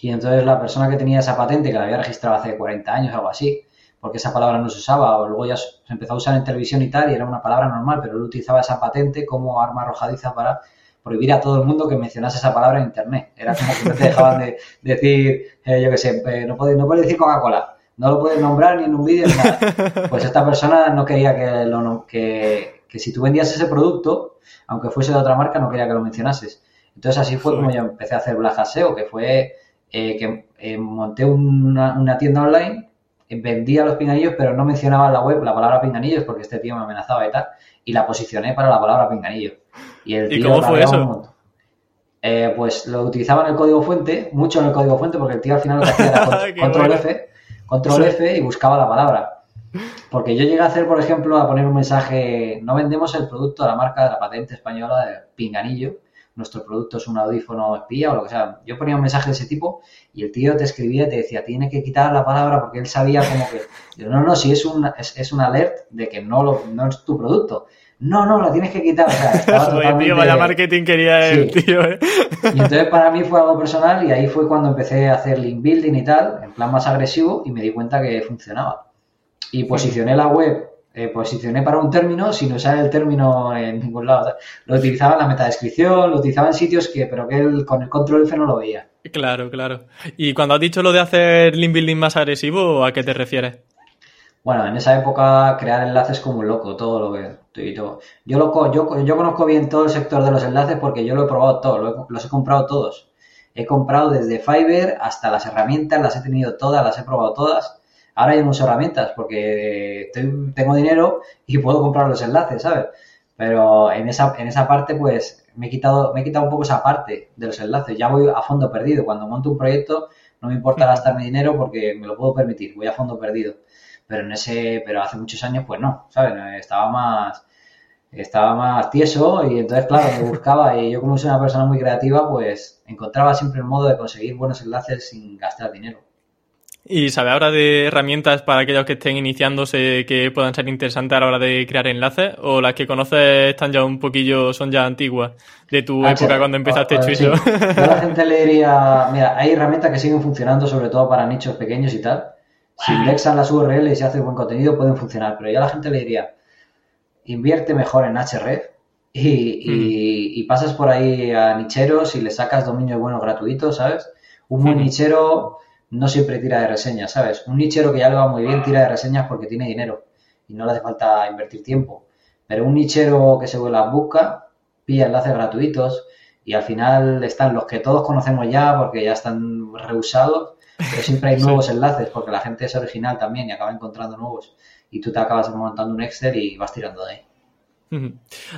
y entonces la persona que tenía esa patente, que la había registrado hace 40 años algo así, porque esa palabra no se usaba, o luego ya se empezó a usar en televisión y tal, y era una palabra normal, pero él utilizaba esa patente como arma arrojadiza para prohibir a todo el mundo que mencionase esa palabra en Internet. Era como que no te dejaban de, (laughs) decir, eh, yo qué sé, eh, no puedes no puede decir Coca-Cola no lo puedes nombrar ni en un vídeo ni nada. (laughs) Pues esta persona no quería que, lo, que, que si tú vendías ese producto, aunque fuese de otra marca, no quería que lo mencionases. Entonces así fue como yo empecé a hacer Black SEO, que fue eh, que eh, monté una, tienda online, vendía los pinganillos, pero no mencionaba en la web la palabra pinganillos porque este tío me amenazaba y tal, y la posicioné para la palabra pinganillo. ¿Y, el tío cómo fue eso? Eh, pues lo utilizaba en el código fuente, mucho en el código fuente, porque el tío al final lo que hacía era (laughs) control F control F y buscaba la palabra. Porque yo llegué a hacer, por ejemplo, a poner un mensaje, no vendemos el producto de la marca de la patente española de Pinganillo, nuestro producto es un audífono espía o lo que sea. Yo ponía un mensaje de ese tipo y el tío te escribía y te decía, tiene que quitar la palabra porque él sabía como que, no, no, si es un, es, un alert de que no, lo, no es tu producto. No, no, lo tienes que quitar. O sea, (laughs) estaba tío, vaya marketing quería el tío, ¿eh? Y entonces para mí fue algo personal y ahí fue cuando empecé a hacer link building y tal, en plan más agresivo, y me di cuenta que funcionaba. Y posicioné la web, eh, posicioné para un término sin usar el término en ningún lado. Lo utilizaba en la metadescripción, lo utilizaba en sitios que, pero que él, con el control F no lo veía. Claro, claro. Y cuando has dicho lo de hacer link building más agresivo, ¿a qué te refieres? Bueno, en esa época crear enlaces como un loco, todo lo que... Todo. Yo, lo, yo, yo conozco bien todo el sector de los enlaces porque yo lo he probado todo, los he comprado todos. He comprado desde Fiverr hasta las herramientas, las he tenido todas, las he probado todas. Ahora hay muchas herramientas porque tengo dinero y puedo comprar los enlaces, ¿sabes? Pero en esa, en esa parte, pues, me he, quitado, me he quitado un poco esa parte de los enlaces. Ya voy a fondo perdido. Cuando monto un proyecto, no me importa gastarme dinero porque me lo puedo permitir. Voy a fondo perdido. Pero en ese, pero hace muchos años, pues no, ¿sabes? Estaba más, estaba más tieso y entonces, claro, me buscaba y yo como soy una persona muy creativa, pues encontraba siempre el modo de conseguir buenos enlaces sin gastar dinero. ¿Y sabe ahora de herramientas para aquellos que estén iniciándose que puedan ser interesantes a la hora de crear enlaces? ¿O las que conoces están ya un poquillo, son ya antiguas de tu ah, época cuando empezaste Chuiso? a la gente le diría, mira, hay herramientas que siguen funcionando sobre todo para nichos pequeños y tal. Si indexan las URLs y se hace buen contenido pueden funcionar, pero ya la gente le diría, invierte mejor en href y, pasas por ahí a nicheros y le sacas dominios buenos gratuitos, ¿sabes? Un buen nichero no siempre tira de reseñas, ¿sabes? Un nichero que ya le va muy bien tira de reseñas porque tiene dinero y no le hace falta invertir tiempo. Pero un nichero que se las busca, pilla enlaces gratuitos y al final están los que todos conocemos ya porque ya están reusados, pero siempre hay nuevos enlaces porque la gente es original también y acaba encontrando nuevos. Y tú te acabas montando un Excel y vas tirando de ahí.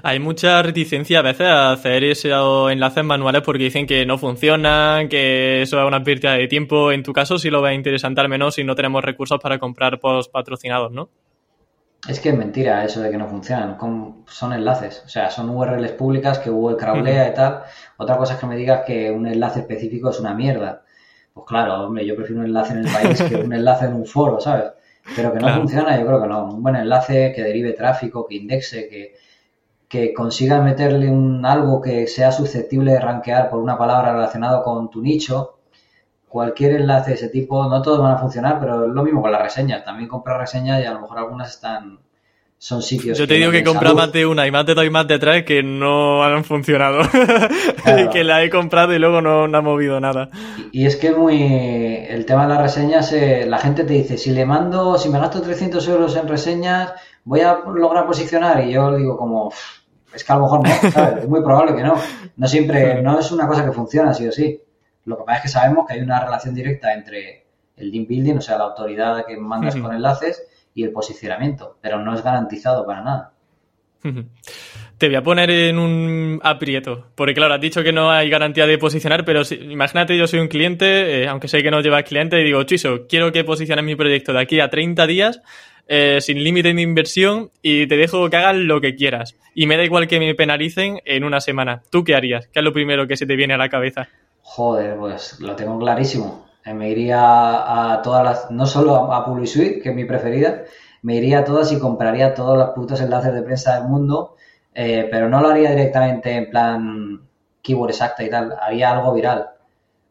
Hay mucha reticencia a veces a hacer esos enlaces manuales porque dicen que no funcionan, que eso es una pérdida de tiempo. En tu caso, sí lo ves interesante, al menos si no tenemos recursos para comprar post patrocinados, ¿no? Es que es mentira eso de que no funcionan. Son enlaces, o sea, son URLs públicas que Google crawlea y tal. Otra cosa es que me digas que un enlace específico es una mierda. Pues claro, hombre, yo prefiero un enlace en el país que un enlace en un foro, ¿sabes? Pero que no funciona, yo creo que no. Un buen enlace que derive tráfico, que indexe, que, que consiga meterle un algo que sea susceptible de rankear por una palabra relacionada con tu nicho, cualquier enlace de ese tipo, no todos van a funcionar, pero es lo mismo con las reseñas. También comprar reseñas y a lo mejor algunas están son sitios. Yo te digo que he comprado más de una y más de dos y más de tres que no han funcionado. (laughs) y que la he comprado y luego no, ha movido nada. Y, es que muy. El tema de las reseñas, eh, la gente te dice: si le mando, si me gasto 300 euros en reseñas, voy a lograr posicionar. Y yo digo, como es que a lo mejor no, (laughs) ¿sabes? Es muy probable que no. No siempre, no es una cosa que funciona, sí o sí. Lo que pasa es que sabemos que hay una relación directa entre el link building, o sea, la autoridad que mandas con enlaces, y el posicionamiento, pero no es garantizado para nada. Te voy a poner en un aprieto, porque claro, has dicho que no hay garantía de posicionar, pero si, imagínate yo soy un cliente, eh, aunque sé que no llevas cliente, y digo, Chiso, quiero que posiciones mi proyecto de aquí a 30 días eh, sin límite de inversión y te dejo que hagas lo que quieras. Y me da igual que me penalicen en una semana. ¿Tú qué harías? ¿Qué es lo primero que se te viene a la cabeza? Joder, pues lo tengo clarísimo. Me iría a todas las, no solo a, PubliSuite, que es mi preferida, me iría a todas y compraría todos los putos enlaces de prensa del mundo, eh, pero no lo haría directamente en plan keyword exacta y tal, haría algo viral.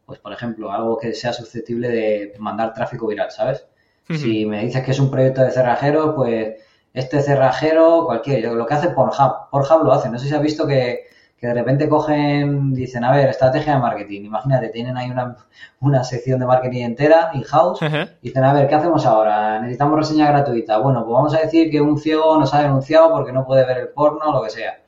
Pues, por ejemplo, algo que sea susceptible de mandar tráfico viral, ¿sabes? Si me dices que es un proyecto de cerrajero, pues este cerrajero, cualquier, lo que hace Pornhub, Pornhub lo hace, no sé si has visto que, de repente cogen, dicen, a ver, estrategia de marketing, imagínate, tienen ahí una, una sección de marketing entera, in-house, dicen, a ver, ¿qué hacemos ahora? Necesitamos reseña gratuita, bueno, pues vamos a decir que un ciego nos ha denunciado porque no puede ver el porno o lo que sea.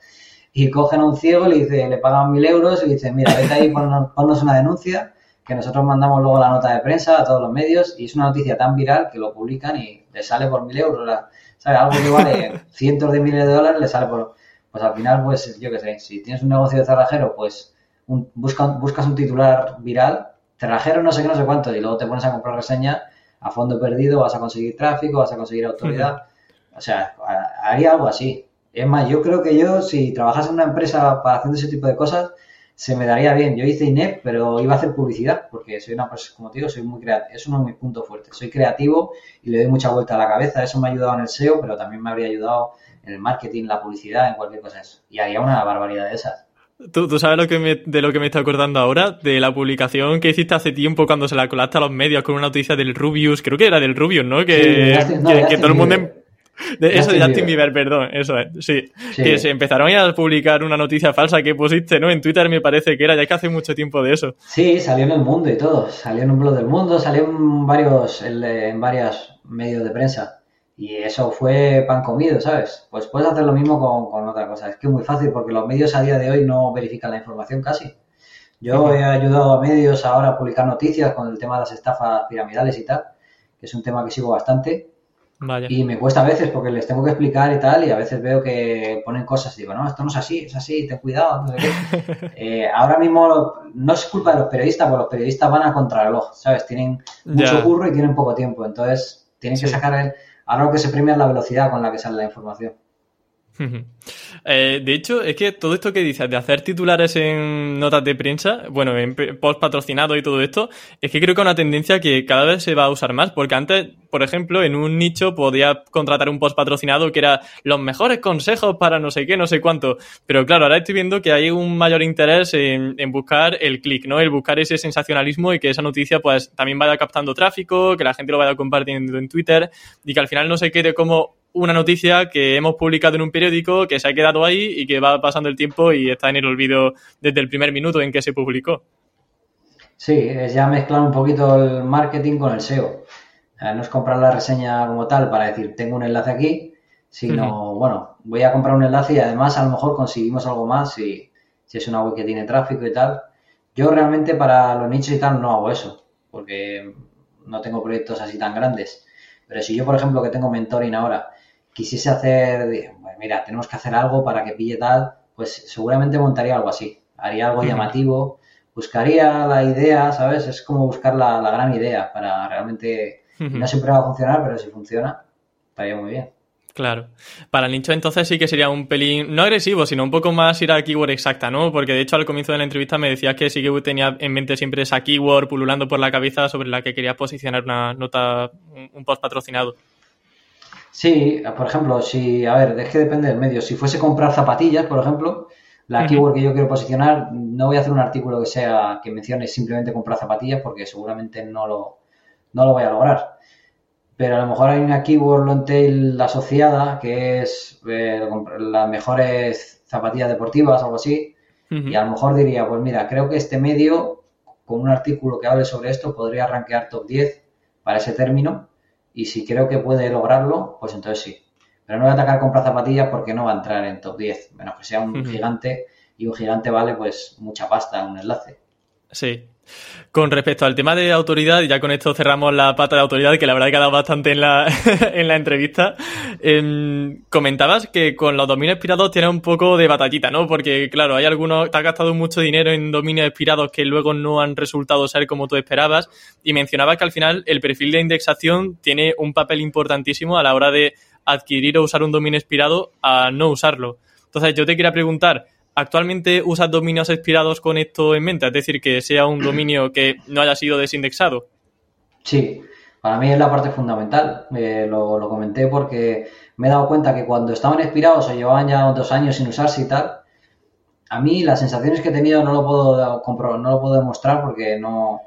Y cogen a un ciego, le, dice, le pagan mil euros y le dicen, mira, vete ahí, (laughs) ponnos una denuncia que nosotros mandamos luego la nota de prensa a todos los medios y es una noticia tan viral que lo publican y le sale por mil euros. ¿sabes? Algo que vale (laughs) cientos de miles de dólares le sale por... Pues al final, pues yo qué sé, si tienes un negocio de cerrajero, pues un, buscas un titular viral, cerrajero no sé qué, no sé cuánto, y luego te pones a comprar reseña a fondo perdido, vas a conseguir tráfico, vas a conseguir autoridad. O sea, haría algo así. Es más, yo creo que yo, si trabajas en una empresa para hacer ese tipo de cosas, se me daría bien. Yo hice INEP, pero iba a hacer publicidad, porque soy una persona, como te digo, soy muy creativo. Es uno de mis puntos fuertes. Soy creativo y le doy mucha vuelta a la cabeza. Eso me ha ayudado en el SEO, pero también me habría ayudado en el marketing, la publicidad, en cualquier cosa eso. Y haría una barbaridad de esas. ¿Tú, ¿Tú, sabes lo que de lo que me está acordando ahora? De la publicación que hiciste hace tiempo cuando se la colaste a los medios con una noticia del Rubius, creo que era del Rubius, ¿no? Que, que, todo el mundo... De, eso de Justin Bieber, perdón, eso es, sí. Que se empezaron a publicar una noticia falsa que pusiste, ¿no? En Twitter me parece que era, ya que hace mucho tiempo de eso. Sí, salió en el mundo y todo. Salió en un blog del mundo, salió en varios, en, varios medios de prensa. Y eso fue pan comido, ¿sabes? Pues puedes hacer lo mismo con, con otra cosa. Es que es muy fácil porque los medios a día de hoy no verifican la información casi. Yo he ayudado a medios ahora a publicar noticias con el tema de las estafas piramidales y tal, que es un tema que sigo bastante. Y me cuesta a veces porque les tengo que explicar y tal, y a veces veo que ponen cosas y digo, no, esto no es así, es así, ten cuidado. (laughs) Eh, ahora mismo no es culpa de los periodistas, porque los periodistas van a contrarreloj, ¿sabes? Tienen mucho curro y tienen poco tiempo, entonces tienen que sacar el... Ahora lo que se premia es la velocidad con la que sale la información. Eh, de hecho, es que todo esto que dices de hacer titulares en notas de prensa, bueno, en post patrocinado y todo esto, es que creo que es una tendencia que cada vez se va a usar más, porque antes, por ejemplo, en un nicho podía contratar un post patrocinado que era los mejores consejos para no sé qué, no sé cuánto, pero claro, ahora estoy viendo que hay un mayor interés en, buscar el clic, ¿no? El buscar ese sensacionalismo y que esa noticia pues también vaya captando tráfico, que la gente lo vaya compartiendo en Twitter y que al final no se quede como una noticia que hemos publicado en un periódico, que se ha quedado ahí y que va pasando el tiempo y está en el olvido desde el primer minuto en que se publicó. Sí, es ya mezclar un poquito el marketing con el SEO. No es comprar la reseña como tal para decir, tengo un enlace aquí, sino, bueno, voy a comprar un enlace y además a lo mejor conseguimos algo más si, si es una web que tiene tráfico y tal. Yo realmente para los nichos y tal no hago eso, porque no tengo proyectos así tan grandes. Pero si yo, por ejemplo, que tengo mentoring ahora, quisiese hacer, pues mira, tenemos que hacer algo para que pille tal, pues seguramente montaría algo así. Haría algo llamativo, buscaría la idea, ¿sabes? Es como buscar la, gran idea para realmente, no siempre va a funcionar, pero si funciona, estaría muy bien. Claro. Para el nicho entonces sí que sería un pelín, no agresivo, sino un poco más ir a keyword exacta, ¿no? Porque de hecho al comienzo de la entrevista me decías que sí que tenía en mente siempre esa keyword pululando por la cabeza sobre la que quería posicionar una nota, un post patrocinado. Sí, por ejemplo, si, a ver, es que depende del medio. Si fuese comprar zapatillas, por ejemplo, la keyword que yo quiero posicionar, no voy a hacer un artículo que sea que mencione simplemente comprar zapatillas porque seguramente no lo, no lo voy a lograr. Pero a lo mejor hay una keyword long tail asociada que es eh, las mejores zapatillas deportivas, algo así. Y a lo mejor diría, pues mira, creo que este medio, con un artículo que hable sobre esto, podría rankear top 10 para ese término y si creo que puede lograrlo, pues entonces sí. Pero no voy a atacar con zapatillas porque no va a entrar en top 10, menos que sea un gigante y un gigante vale pues mucha pasta en un enlace. Sí, con respecto al tema de autoridad, ya con esto cerramos la pata de autoridad, que la verdad que ha dado bastante en la, (laughs) en la entrevista. Em, comentabas que con los dominios expirados tienes un poco de batallita, ¿no? Porque, claro, hay algunos, te has gastado mucho dinero en dominios expirados que luego no han resultado ser como tú esperabas. Y mencionabas que al final el perfil de indexación tiene un papel importantísimo a la hora de adquirir o usar un dominio expirado a no usarlo. Entonces, yo te quería preguntar, ¿Actualmente usas dominios expirados con esto en mente? Es decir, que sea un dominio (clears throat) que no haya sido desindexado. Sí, para mí es la parte fundamental. Eh, lo, comenté porque me he dado cuenta que cuando estaban expirados o llevaban ya dos años sin usarse y tal, a mí las sensaciones que he tenido no lo puedo no lo puedo demostrar porque no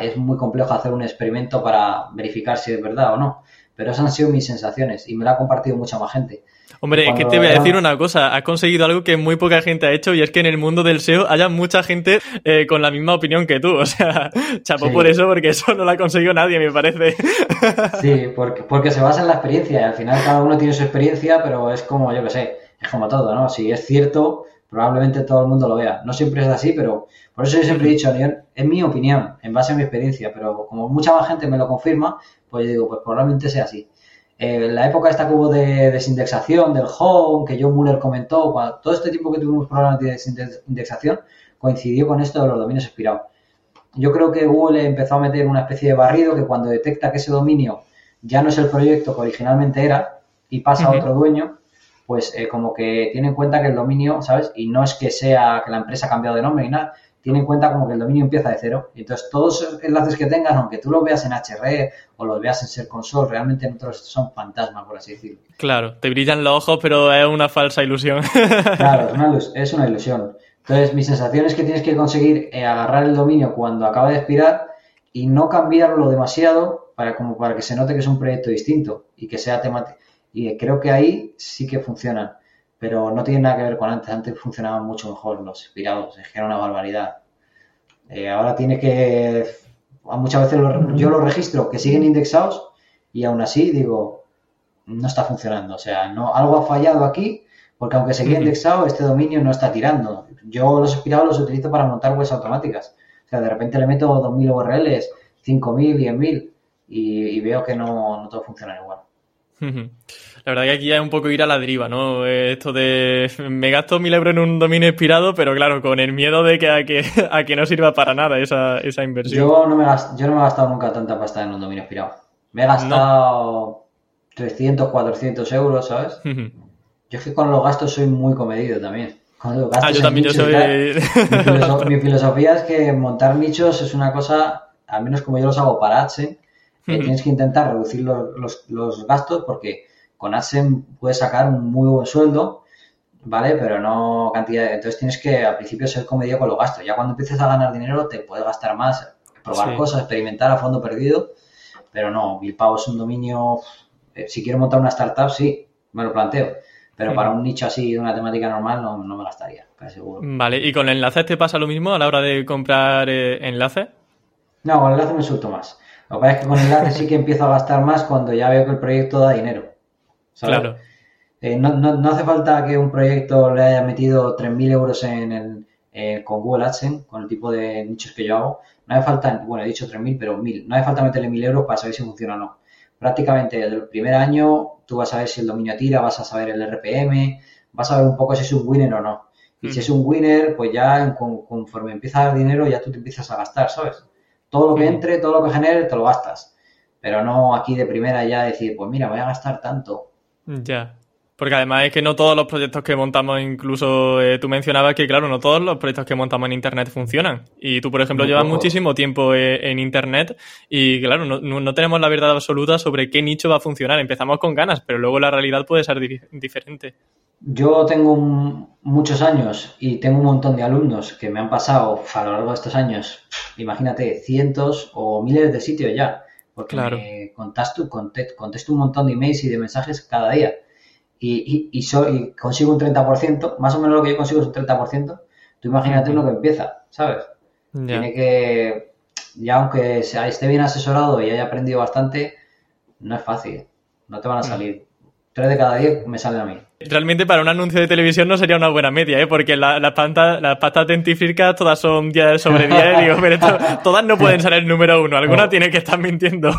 es muy complejo hacer un experimento para verificar si es verdad o no. Pero esas han sido mis sensaciones y me la ha compartido mucha más gente. Hombre, es que te voy a decir una cosa, has conseguido algo que muy poca gente ha hecho y es que en el mundo del SEO haya mucha gente eh, con la misma opinión que tú. (laughs) O sea, chapó por eso, porque eso no lo ha conseguido nadie, me parece. (laughs) Sí, porque, porque se basa en la experiencia y al final cada uno tiene su experiencia, pero es como, yo qué sé, es como todo, ¿no? Si es cierto, probablemente todo el mundo lo vea. No siempre es así, pero por eso yo siempre he dicho, es mi opinión, en base a mi experiencia, pero como mucha más gente me lo confirma, pues yo digo, pues probablemente sea así. Eh, la época esta que hubo de desindexación del home, que John Muller comentó, todo este tiempo que tuvimos problemas de desindexación, coincidió con esto de los dominios expirados. Yo creo que Google empezó a meter una especie de barrido que cuando detecta que ese dominio ya no es el proyecto que originalmente era y pasa a otro dueño, pues eh, como que tiene en cuenta que el dominio, ¿sabes? Y no es que sea que la empresa ha cambiado de nombre ni nada, tiene en cuenta como que el dominio empieza de cero. Y entonces todos los enlaces que tengas, aunque tú los veas en HRE o los veas en Ser Console, realmente no son fantasmas, por así decirlo. Claro, te brillan los ojos, pero es una falsa ilusión. (laughs) claro, es una, ilusión. Entonces, mi sensación es que tienes que conseguir eh, agarrar el dominio cuando acaba de expirar y no cambiarlo demasiado para, como para que se note que es un proyecto distinto y que sea temático. Y creo que ahí sí que funcionan pero no tiene nada que ver con antes. Antes funcionaban mucho mejor los expirados, es que era una barbaridad. Eh, ahora tiene que. Muchas veces yo los registro que siguen indexados y aún así digo, no está funcionando. O sea, no, algo ha fallado aquí, porque aunque seguía indexado, este dominio no está tirando. Yo los aspirados los utilizo para montar webs automáticas. O sea, de repente le meto 2.000 URLs, 5.000, 10.000 y, y veo que no, no todo funciona igual. La verdad que aquí ya es un poco ir a la deriva, ¿no? Esto de (laughs) me gasto mil euros en un dominio expirado, pero claro, con el miedo de que a que, (laughs) a que no sirva para nada esa, esa inversión. Yo no, me yo no me he gastado nunca tanta pasta en un dominio expirado. Me he gastado 300, 400 euros, ¿sabes? Yo es que con los gastos soy muy comedido también. ah, yo también, yo soy... (laughs) mi, filosofía es que montar nichos es una cosa, al menos como yo los hago para AdSense, tienes que intentar reducir los, los, gastos porque con AdSense puedes sacar un muy buen sueldo, ¿vale? Pero no cantidad. Entonces tienes que al principio ser comedido con los gastos. Ya cuando empieces a ganar dinero te puedes gastar más, probar cosas, experimentar a fondo perdido. Pero no, Bilpao es un dominio. Eh, si quiero montar una startup, sí, me lo planteo. Pero para un nicho así de una temática normal no, no, me gastaría, casi seguro. Vale, ¿y con enlaces te pasa lo mismo a la hora de comprar eh, enlaces? No, con enlaces me suelto más. Lo que pasa es que con enlaces sí que empiezo a gastar más cuando ya veo que el proyecto da dinero. Claro. Eh, no, no, no, hace falta que un proyecto le haya metido 3.000 euros en el, eh, con Google AdSense, con el tipo de nichos que yo hago. No hace falta, bueno, he dicho 3.000, pero 1.000. No hace falta meterle 1.000 euros para saber si funciona o no. Prácticamente desde el primer año tú vas a ver si el dominio tira, vas a saber el RPM, vas a ver un poco si es un winner o no. Y si mm. es un winner, pues ya conforme empieza a dar dinero, ya tú te empiezas a gastar, ¿sabes? Todo lo que entre, todo lo que genere, te lo gastas. Pero no aquí de primera ya decir, pues mira, voy a gastar tanto. Ya. Porque además es que no todos los proyectos que montamos, incluso eh, tú mencionabas que, claro, no todos los proyectos que montamos en Internet funcionan. Y tú, por ejemplo, llevas muchísimo tiempo eh, en Internet y, claro, no, no, tenemos la verdad absoluta sobre qué nicho va a funcionar. Empezamos con ganas, pero luego la realidad puede ser diferente. Yo tengo muchos años y tengo un montón de alumnos que me han pasado a lo largo de estos años, imagínate, cientos o miles de sitios ya. Porque claro. me contesto, contesto un montón de emails y de mensajes cada día y, y, consigo un 30%, más o menos lo que yo consigo es un 30%, tú imagínate uno que empieza, ¿sabes? Tiene que, ya aunque sea, esté bien asesorado y haya aprendido bastante, no es fácil, no te van a salir. Tres de cada diez me salen a mí. Realmente para un anuncio de televisión no sería una buena media, ¿eh? porque las la pastas la dentífricas todas son 10 sobre 10, (laughs) digo, pero todas no pueden ser el número uno, alguna tiene que estar mintiendo. (laughs)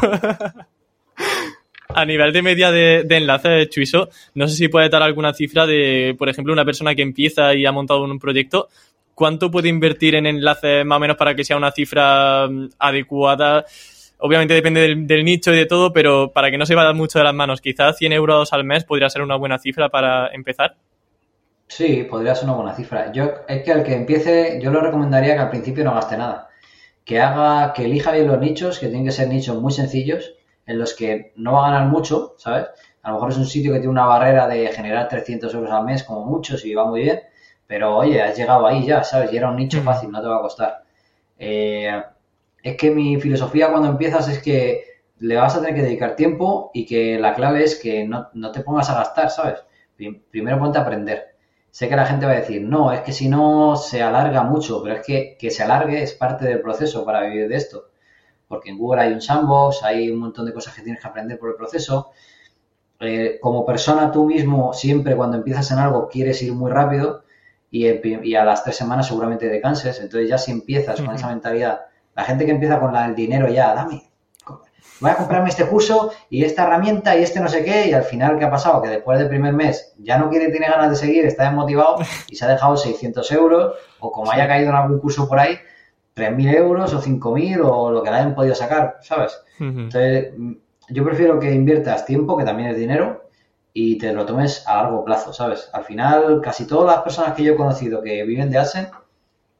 a nivel de media de, enlaces, Chuiso, no sé si puede dar alguna cifra de, por ejemplo, una persona que empieza y ha montado un proyecto, ¿cuánto puede invertir en enlaces más o menos para que sea una cifra mm, adecuada? Obviamente depende del, nicho y de todo, pero para que no se vaya mucho de las manos, quizás 100 euros al mes podría ser una buena cifra para empezar. Sí, podría ser una buena cifra. Yo es que al que empiece, yo lo recomendaría que al principio no gaste nada. Que haga, que elija bien los nichos, que tienen que ser nichos muy sencillos en los que no va a ganar mucho, ¿sabes? A lo mejor es un sitio que tiene una barrera de generar 300 euros al mes como mucho, si va muy bien, pero oye, has llegado ahí ya, ¿sabes? Y era un nicho fácil, no te va a costar. Eh, es que mi filosofía cuando empiezas es que le vas a tener que dedicar tiempo y que la clave es que no, te pongas a gastar, ¿sabes? Primero ponte a aprender. Sé que la gente va a decir, no, es que si no se alarga mucho, pero es que que se alargue es parte del proceso para vivir de esto porque en Google hay un sandbox, hay un montón de cosas que tienes que aprender por el proceso. Eh, como persona tú mismo, siempre cuando empiezas en algo quieres ir muy rápido y, a las tres semanas seguramente te canses. Entonces ya si empiezas con esa mentalidad, la gente que empieza con el dinero ya, dame, voy a comprarme este curso y esta herramienta y este no sé qué, y al final, ¿qué ha pasado? Que después del primer mes ya no quiere, tiene ganas de seguir, está desmotivado (laughs) y se ha dejado 600 euros, o como haya caído en algún curso por ahí, 3.000 euros o 5.000 o lo que le hayan podido sacar, ¿sabes? Entonces, yo prefiero que inviertas tiempo, que también es dinero, y te lo tomes a largo plazo, ¿sabes? Al final, casi todas las personas que yo he conocido que viven de AdSense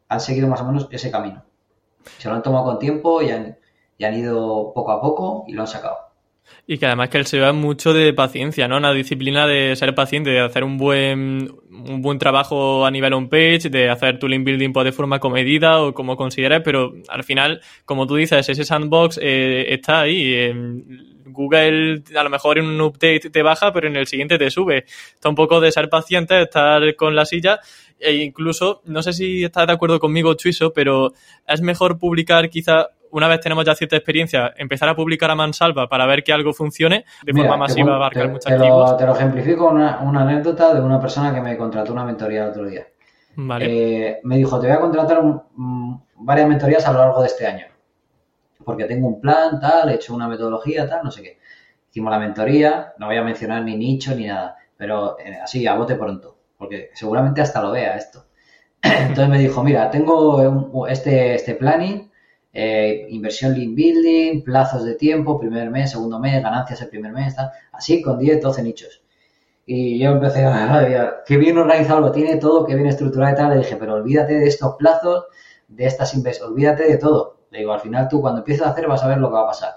han seguido más o menos ese camino. Se lo han tomado con tiempo y han, y han ido poco a poco y lo han sacado. Y que además que el SEO es mucho de paciencia, ¿no? Una disciplina de ser paciente, de hacer un buen, un buen trabajo a nivel on-page, de hacer tu link building pues, de forma comedida o como consideres, pero al final, como tú dices, ese sandbox eh, está ahí. Google a lo mejor en un update te baja, pero en el siguiente te sube. Está un poco de ser paciente, estar con la silla e incluso, no sé si estás de acuerdo conmigo, Chuiso, pero es mejor publicar quizá una vez tenemos ya cierta experiencia, empezar a publicar a mansalva para ver que algo funcione de forma masiva, te, abarcar te, muchos te lo, te lo ejemplifico con una, una, anécdota de una persona que me contrató una mentoría el otro día. Vale. Eh, me dijo, te voy a contratar un, um, varias mentorías a lo largo de este año. Porque tengo un plan, tal, he hecho una metodología, tal, no sé qué. Hicimos la mentoría, no voy a mencionar ni nicho ni nada, pero eh, así, a bote pronto, porque seguramente hasta lo vea esto. (clears throat) Entonces me dijo, mira, tengo este, este planning, eh, inversión link building, plazos de tiempo, primer mes, segundo mes, ganancias el primer mes, tal, así con 10, 12 nichos. Y yo empecé (laughs) a, qué bien organizado lo tiene todo, qué bien estructurado y tal. Le dije, pero olvídate de estos plazos, de estas inversiones, olvídate de todo. Le digo, al final tú cuando empieces a hacer vas a ver lo que va a pasar.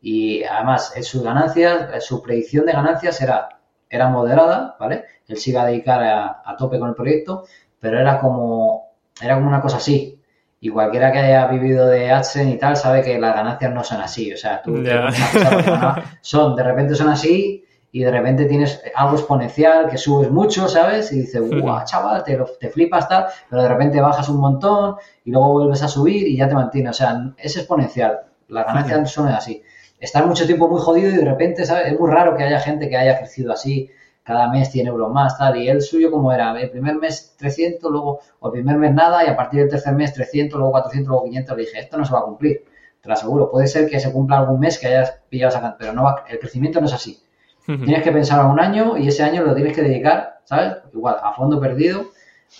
Y además, en sus ganancias, su predicción de ganancias era, era moderada, ¿vale? Él se iba a dedicar a, a tope con el proyecto, pero era como, era como una cosa así. Y cualquiera que haya vivido de AdSense y tal sabe que las ganancias no son así. O sea, tú (laughs) son, de repente son así y de repente tienes algo exponencial que subes mucho, ¿sabes? Y dices, guau, chaval, te, te flipas tal, pero de repente bajas un montón y luego vuelves a subir y ya te mantienes. O sea, es exponencial. Las ganancias son así. Estás mucho tiempo muy jodido y de repente, ¿sabes? Es muy raro que haya gente que haya crecido así, cada mes 100 euros más, tal. Y el suyo, como era? El primer mes 300, luego, o el primer mes nada, y a partir del tercer mes 300, luego 400, luego 500. Le dije, esto no se va a cumplir. Te lo aseguro. Puede ser que se cumpla algún mes que hayas pillado esa cantidad, pero no va- el crecimiento no es así. Tienes que pensar a un año y ese año lo tienes que dedicar, ¿sabes? Igual, a fondo perdido,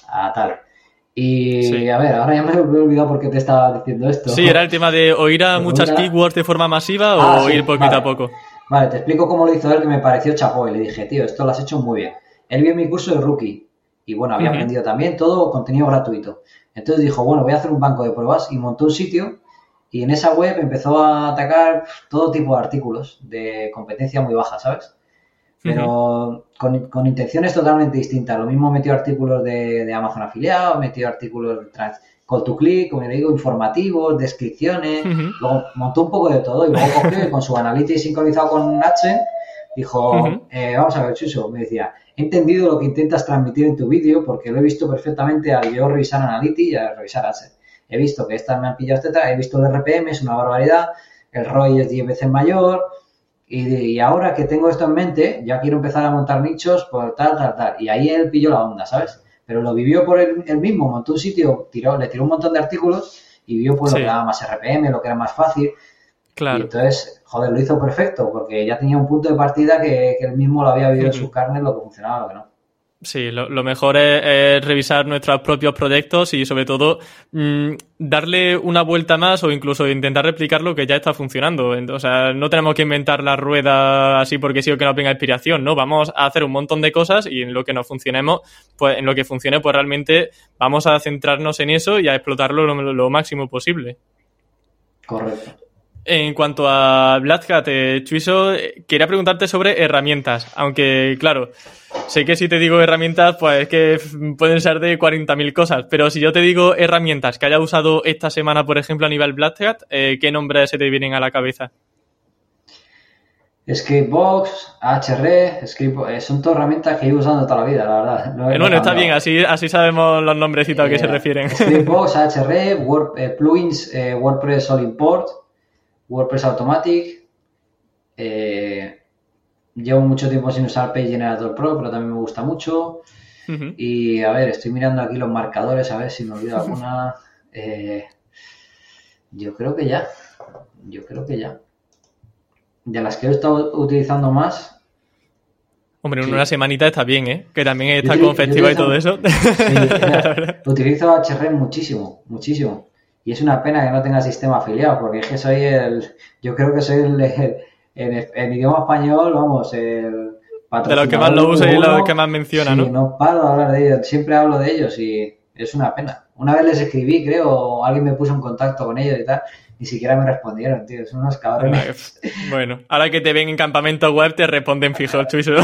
a tal. Y Sí. a ver, ahora ya me he olvidado por qué te estaba diciendo esto. Sí, era el tema de o ir a (laughs) muchas keywords de forma masiva Ah, o sí, ir poquito vale. a poco. Vale, te explico cómo lo hizo él, que me pareció chapó. Y le dije, tío, esto lo has hecho muy bien. Él vio mi curso de rookie. Y bueno, había aprendido también todo contenido gratuito. Entonces dijo, bueno, voy a hacer un banco de pruebas y montó un sitio. Y en esa web empezó a atacar todo tipo de artículos de competencia muy baja, ¿sabes? Pero con, con intenciones totalmente distintas. Lo mismo metió artículos de, de Amazon afiliado, metió artículos de trans- call to click, como le digo, informativos, descripciones. Luego montó un poco de todo y luego cogió y con su analytics sincronizado con AdSense dijo, eh, vamos a ver, Chuso, me decía, he entendido lo que intentas transmitir en tu vídeo porque lo he visto perfectamente al yo revisar Analytics y al revisar AdSense. He visto que estas me han pillado etcétera, he visto el RPM, es una barbaridad, el ROI es 10 veces mayor y, y ahora que tengo esto en mente, ya quiero empezar a montar nichos por tal, tal, tal. Y ahí él pilló la onda, ¿sabes? Pero lo vivió por él, él mismo, montó un sitio, tiró, le tiró un montón de artículos y vio pues Sí. lo que daba más RPM, lo que era más fácil. Y Claro. entonces, joder, lo hizo perfecto, porque ya tenía un punto de partida que, que él mismo lo había vivido en sus carnes, lo que funcionaba, lo que no. Sí, lo, mejor es, revisar nuestros propios proyectos y sobre todo mm, darle una vuelta más o incluso intentar replicar lo que ya está funcionando. O sea, no tenemos que inventar la rueda así porque sí o que nos venga inspiración, ¿no? Vamos a hacer un montón de cosas y en lo que nos funcionemos, pues en lo que funcione, pues realmente vamos a centrarnos en eso y a explotarlo lo, lo máximo posible. Correcto. En cuanto a Black Hat, eh, Chuiso, eh, quería preguntarte sobre herramientas, aunque claro, sé que si te digo herramientas, pues es que pueden ser de 40.000 cosas, pero si yo te digo herramientas que haya usado esta semana, por ejemplo, a nivel Black Hat, eh, ¿qué nombres se te vienen a la cabeza? Scriptbox, HR, eh, son todas herramientas que he ido usando toda la vida, la verdad. No Eh, bueno, está bien, así, así sabemos los nombrecitos a qué se refieren. Scriptbox, HR, (laughs) Word- plugins, WordPress All Import, WordPress Automatic. eh, llevo mucho tiempo sin usar Page Generator Pro, pero también me gusta mucho. Y a ver, estoy mirando aquí los marcadores, a ver si me olvido (laughs) alguna. Eh, yo creo que ya. Yo creo que ya. De las que he estado utilizando más, Hombre, en Sí. una semanita está bien, ¿eh? Que también está Yo con yo festival y todo eso. (laughs) Sí, (laughs) mira, utilizo HR muchísimo, muchísimo. Y es una pena que no tenga sistema afiliado, porque es que soy el, yo creo que soy el, el- en, en idioma español, vamos, el De los que más lo usa y los que más menciona, Sí, ¿no? no paro de hablar de ellos, siempre hablo de ellos y es una pena. Una vez les escribí, creo, alguien me puso en contacto con ellos y tal, ni siquiera me respondieron, tío, son unos cabrones. (laughs) Bueno, ahora que te ven en campamento web te responden fijo el. (laughs)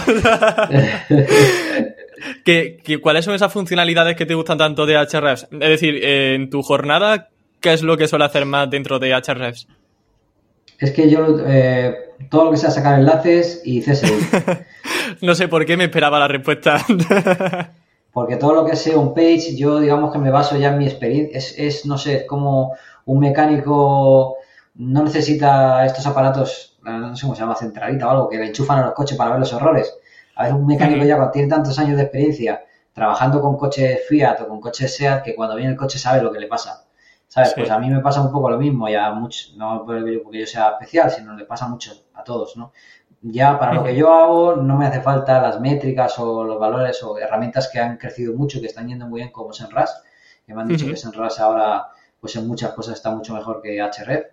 ¿Qué, qué, cuáles son esas funcionalidades que te gustan tanto de Ahrefs? Es decir, eh, en tu jornada, ¿qué es lo que suele hacer más dentro de Ahrefs? Es que yo, eh, todo lo que sea sacar enlaces y CSI. (laughs) No sé por qué me esperaba la respuesta. (laughs) Porque todo lo que sea un page, yo digamos que me baso ya en mi experiencia. Es, es, no sé, es como un mecánico, no necesita estos aparatos, no sé cómo se llama, centralita o algo, que le enchufan a los coches para ver los errores. A ver, un mecánico ya cuando tiene tantos años de experiencia trabajando con coches Fiat o con coches SEAT que cuando viene el coche sabe lo que le pasa. ¿Sabes? Pues a mí me pasa un poco lo mismo, ya mucho, no porque yo sea especial, sino le pasa mucho a todos, ¿no? Ya para lo que yo hago no me hace falta las métricas o los valores o herramientas que han crecido mucho, que están yendo muy bien como Senras, que me han dicho que Senras ahora pues en muchas cosas está mucho mejor que HRF.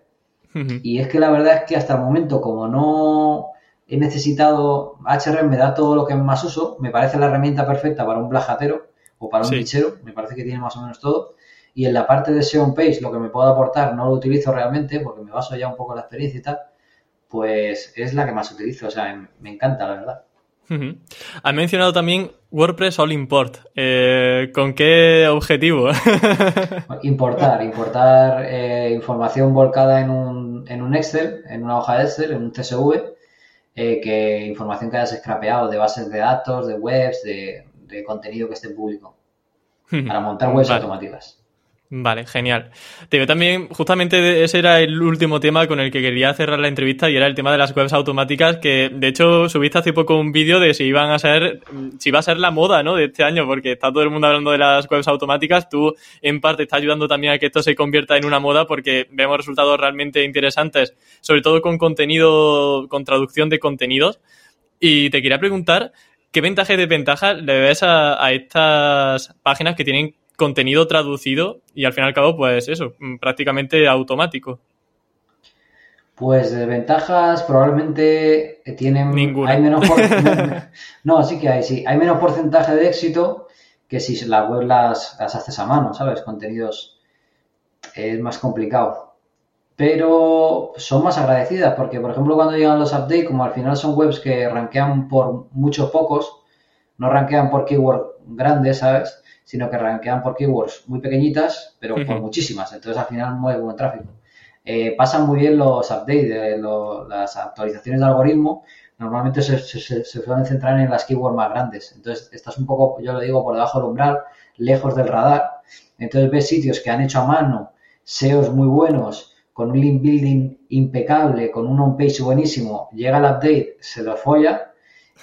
Y es que la verdad es que hasta el momento como no he necesitado, HRF me da todo lo que más uso, me parece la herramienta perfecta para un blajatero o para un bichero, me parece que tiene más o menos todo y en la parte de SEO Page lo que me puedo aportar no lo utilizo realmente porque me baso ya un poco en la experiencia y tal, pues es la que más utilizo, o sea, me encanta la verdad. Has mencionado también WordPress All Import. Eh, ¿Con qué objetivo? (laughs) importar, importar eh, información volcada en un, en un Excel, en una hoja de Excel, en un CSV, eh, que información que hayas scrapeado de bases de datos, de webs, de, de contenido que esté público, para montar webs automáticas. Vale, genial. Te también, justamente ese era el último tema con el que quería cerrar la entrevista y era el tema de las webs automáticas, que de hecho subiste hace poco un vídeo de si iban a ser, si va a ser la moda, ¿no? De este año, porque está todo el mundo hablando de las webs automáticas. Tú, en parte, estás ayudando también a que esto se convierta en una moda porque vemos resultados realmente interesantes, sobre todo con contenido, con traducción de contenidos. Y te quería preguntar, ¿qué ventajas y desventajas le ves a estas páginas que tienen contenido traducido y al fin y al cabo, pues eso, mm, prácticamente automático. Pues desventajas probablemente tienen Ninguna. Hay menos (laughs) no, sí que hay, sí. Hay menos porcentaje de éxito que si las web las, las haces a mano, ¿sabes? Contenidos es más complicado. Pero son más agradecidas porque, por ejemplo, cuando llegan los updates, como al final son webs que rankean por muchos pocos, no rankean por keyword grandes, ¿sabes? Sino que rankean por keywords muy pequeñitas, pero por muchísimas. Entonces, al final, muy buen tráfico. Eh, pasan muy bien los updates, las actualizaciones de algoritmo. Normalmente se, suelen centrar en las keywords más grandes. Entonces, estás un poco, yo lo digo, por debajo del umbral, lejos del radar. Entonces, ves sitios que han hecho a mano, SEOs muy buenos, con un link building impecable, con un on-page buenísimo. Llega el update, se lo folla.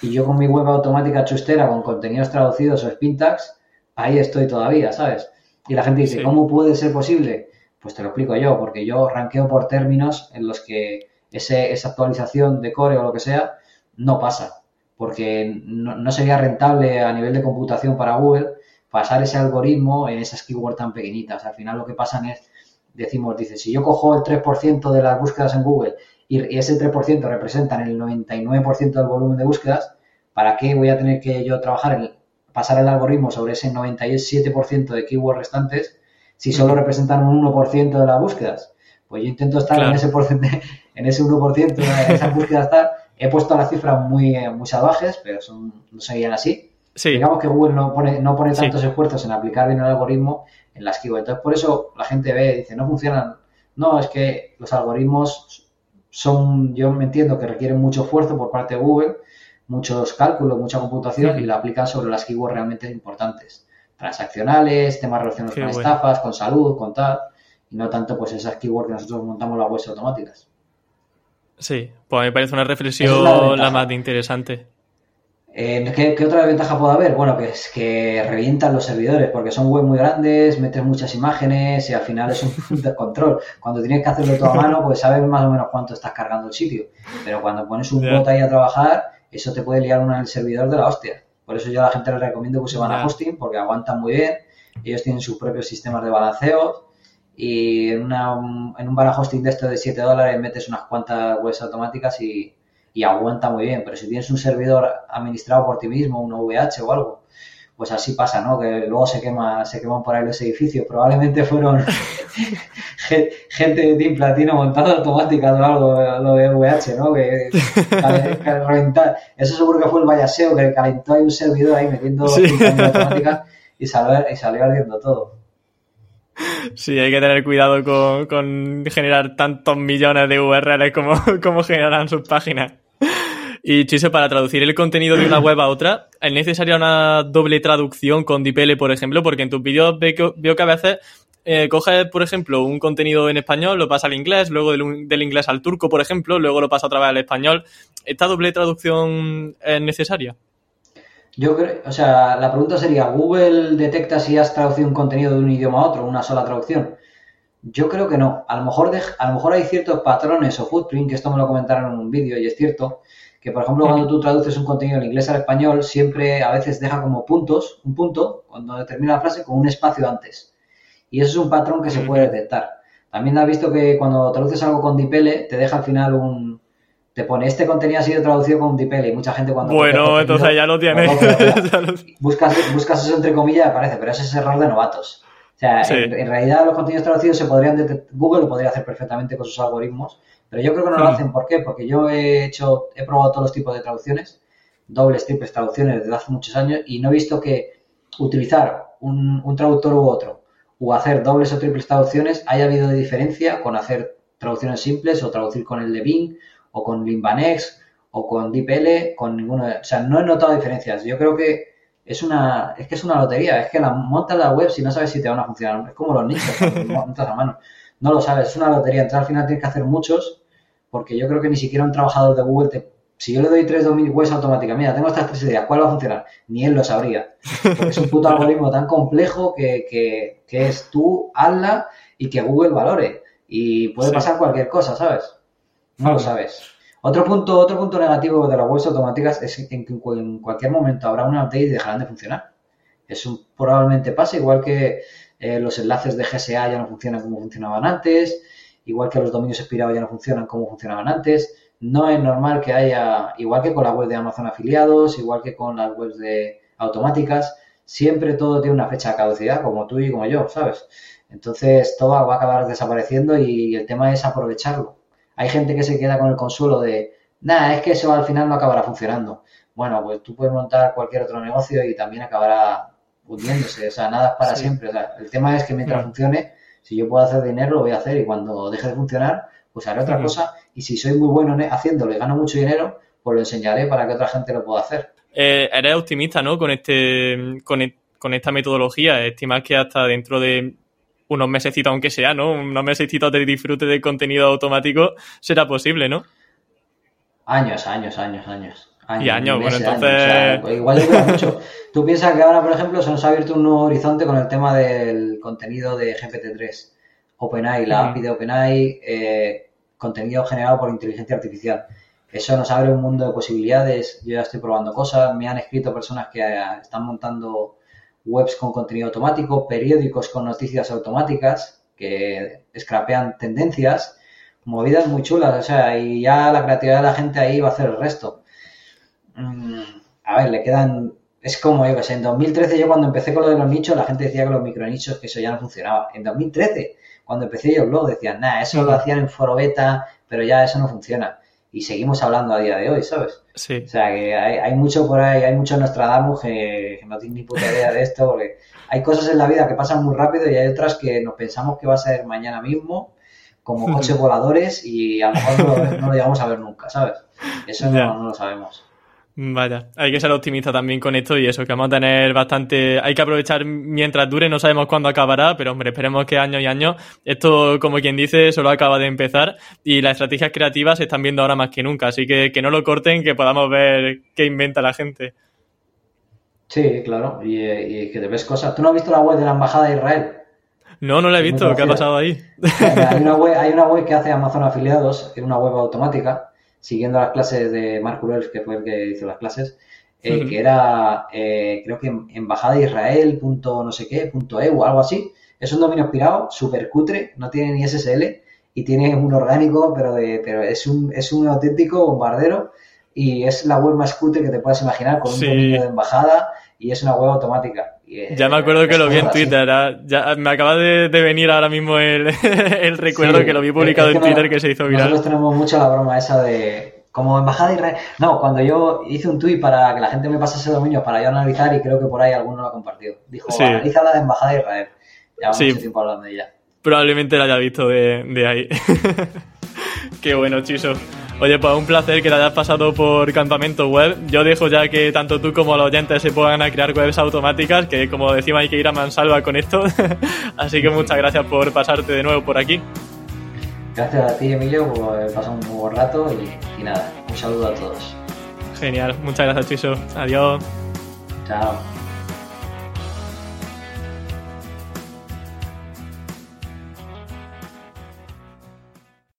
Y yo con mi web automática chustera, con contenidos traducidos o spin tags, ahí estoy todavía, ¿sabes? Y la gente dice, ¿cómo puede ser posible? Pues te lo explico yo, porque yo ranqueo por términos en los que ese, esa actualización de core o lo que sea no pasa, porque no, sería rentable a nivel de computación para Google pasar ese algoritmo en esas keywords tan pequeñitas. Al final lo que pasan es, decimos, dice, si yo cojo el 3% de las búsquedas en Google y, y ese 3% representan el 99% del volumen de búsquedas, ¿para qué voy a tener que yo trabajar en pasar el algoritmo sobre ese 97% de keywords restantes si solo representan un 1% de las búsquedas. Pues yo intento estar en ese porcentaje, en ese 1% de esas búsquedas He puesto las cifras muy, muy salvajes, pero son, no serían así. Digamos que Google no pone, no pone tantos esfuerzos en aplicar bien el algoritmo en las keywords. Entonces, por eso la gente ve, dice, no funcionan. No, es que los algoritmos son, yo me entiendo que requieren mucho esfuerzo por parte de Google, muchos cálculos, mucha computación y la aplican sobre las keywords realmente importantes. Transaccionales, temas relacionados con estafas, con salud, con tal, y no tanto pues esas keywords que nosotros montamos las webs automáticas. Sí, pues a mí me parece una reflexión la, más interesante. Eh, ¿qué, otra ventaja puede haber? Bueno, que es que revientan los servidores porque son webs muy grandes, metes muchas imágenes y al final es un (laughs) descontrol. Cuando tienes que hacerlo todo a mano, pues sabes más o menos cuánto estás cargando el sitio. Pero cuando pones un bot ahí a trabajar, eso te puede liar una en el servidor de la hostia. Por eso yo a la gente les recomiendo que se van a hosting porque aguantan muy bien. Ellos tienen sus propios sistemas de balanceo y en, en un bar hosting de esto de 7 dólares metes unas cuantas webs automáticas y, y aguanta muy bien. Pero si tienes un servidor administrado por ti mismo, un VH o algo, pues así pasa, ¿no? Que luego se quema, se queman por ahí los edificios. Probablemente fueron (laughs) gente de Team Platino montando automáticas o algo, lo de VH, ¿no? (laughs) Que, reventar. Eso seguro que fue el Vallaseo que calentó ahí un servidor ahí metiendo (laughs) automáticas y salió, y salió ardiendo todo. Sí, hay que tener cuidado con, con generar tantos millones de URLs como, como generan sus páginas. Y Chiso, para traducir el contenido de una web a otra, ¿es necesaria una doble traducción con DPL, por ejemplo? Porque en tus vídeos veo que, a veces eh, coges, por ejemplo, un contenido en español, lo pasa al inglés, luego del, inglés al turco, por ejemplo, luego lo pasa otra vez al español. ¿Esta doble traducción es necesaria? Yo creo, o sea, la pregunta sería, ¿Google detecta si has traducido un contenido de un idioma a otro, una sola traducción? Yo creo que no. A lo mejor, a lo mejor hay ciertos patrones o footprint, que esto me lo comentaron en un vídeo y es cierto, que por ejemplo cuando tú traduces un contenido del inglés al español, siempre a veces deja como puntos, un punto, cuando termina la frase, con un espacio antes. Y eso es un patrón que se puede detectar. También has visto que cuando traduces algo con dipele, te deja al final un... Te pone, este contenido ha sido traducido con dipele y mucha gente cuando... Bueno, entonces (laughs) ya lo tienes. buscas, buscas eso entre comillas aparece, pero ese es error de novatos. O sea, en, realidad los contenidos traducidos se podrían Google lo podría hacer perfectamente con sus algoritmos, pero yo creo que no lo hacen. ¿Por qué? Porque yo he hecho, he probado todos los tipos de traducciones, dobles, triples traducciones desde hace muchos años y no he visto que utilizar un, traductor u otro o hacer dobles o triples traducciones haya habido de diferencia con hacer traducciones simples o traducir con el de Bing o con Limbanex o con DeepL, con ninguno de, o sea, no he notado diferencias. Yo creo que es una, es que es una lotería, es que la montas la web si no sabes si te van a funcionar. Es como los nichos, (laughs) montas a mano. No lo sabes, es una lotería. Entonces al final tienes que hacer muchos, porque yo creo que ni siquiera un trabajador de Google te, si yo le doy tres dominios webs automáticas, mira, tengo estas tres ideas, ¿cuál va a funcionar? Ni él lo sabría. Porque es un puto algoritmo tan complejo que, que, que, es tú, hazla y que Google valore. Y puede pasar cualquier cosa, ¿sabes? No lo sabes. Otro punto, otro punto negativo de las webs automáticas es que en cualquier momento habrá una update y dejarán de funcionar. Eso probablemente pasa, igual que eh, los enlaces de GSA ya no funcionan como funcionaban antes, igual que los dominios expirados ya no funcionan como funcionaban antes. No es normal que haya, igual que con la web de Amazon afiliados, igual que con las webs de automáticas, siempre todo tiene una fecha de caducidad, como tú y como yo, ¿sabes? Entonces todo va a acabar desapareciendo y el tema es aprovecharlo. Hay gente que se queda con el consuelo de, nada, es que eso al final no acabará funcionando. Bueno, pues tú puedes montar cualquier otro negocio y también acabará hundiéndose. O sea, nada es para siempre. O sea, el tema es que mientras funcione, si yo puedo hacer dinero, lo voy a hacer y cuando deje de funcionar, pues haré otra cosa. Y si soy muy bueno haciéndolo y gano mucho dinero, pues lo enseñaré para que otra gente lo pueda hacer. Eh, eres optimista, ¿no? Con este, con, e, con esta metodología. Estimas que hasta dentro de unos mesecitos, aunque sea, ¿no? Unos mesecitos de disfrute de contenido automático será posible, ¿no? Años, años, años, años. Y años, bueno, entonces... Pues igual dura mucho. Tú piensas que ahora, por ejemplo, se nos ha abierto un nuevo horizonte con el tema del contenido de GPT-3. OpenAI, la API de OpenAI, eh, contenido generado por inteligencia artificial. Eso nos abre un mundo de posibilidades. Yo ya estoy probando cosas. Me han escrito personas que eh, están montando webs con contenido automático, periódicos con noticias automáticas que scrapean tendencias, movidas muy chulas, o sea, y ya la creatividad de la gente ahí va a hacer el resto. A ver, le quedan, es como yo que sé, en 2013 yo cuando empecé con lo de los nichos, la gente decía que los micronichos, que eso ya no funcionaba. En 2013, cuando empecé yo el blog, decían, nada, eso lo hacían en foro beta, pero ya eso no funciona. Y seguimos hablando a día de hoy, ¿sabes? Sí. O sea, que hay, mucho por ahí, hay mucho Nostradamus que, que no tiene ni puta idea de esto, porque hay cosas en la vida que pasan muy rápido y hay otras que nos pensamos que va a ser mañana mismo, como (laughs) coches voladores, y a lo mejor no lo, llegamos a ver nunca, ¿sabes? Eso no, lo sabemos. Vaya, hay que ser optimista también con esto y eso, que vamos a tener bastante... Hay que aprovechar mientras dure, no sabemos cuándo acabará, pero hombre, esperemos que años y años. Esto, como quien dice, solo acaba de empezar y las estrategias creativas se están viendo ahora más que nunca, así que que no lo corten, que podamos ver qué inventa la gente. Sí, claro, y, que te ves cosas. ¿Tú no has visto la web de la Embajada de Israel? No, no la he visto, ¿qué ha pasado ahí? Hay una, web, hay una web que hace Amazon Afiliados, es una web automática, siguiendo las clases de Mark Urels, que fue el que hizo las clases, eh, que era, eh, creo que embajada de Israel, punto no sé qué, punto EU, algo así. Es un dominio aspirado, súper cutre, no tiene ni SSL y tiene un orgánico, pero, de, pero es, un, es un auténtico bombardero y es la web más cutre que te puedas imaginar con un dominio de embajada y es una web automática. Ya me acuerdo que lo vi en Twitter, ya, me acaba de, venir ahora mismo el, (laughs) el recuerdo que lo vi publicado en Twitter que se hizo viral. Nosotros tenemos mucho la broma esa de como embajada de Israel. No, cuando yo hice un tweet para que la gente me pasase dominio para yo analizar y creo que por ahí alguno lo ha compartido. Dijo, analiza la de embajada de Israel. Ya mucho tiempo hablando de ella. Probablemente la haya visto de, de ahí. (laughs) Qué bueno, Chiso. Oye, pues un placer que te hayas pasado por Campamento Web. Yo dejo ya que tanto tú como los oyentes se puedan a crear webs automáticas, que como decimos hay que ir a mansalva con esto. (laughs) Así que muchas gracias por pasarte de nuevo por aquí. Gracias a ti, Emilio, por pasar un buen rato y, y nada, un saludo a todos. Genial, muchas gracias, Chiso. Adiós. Chao.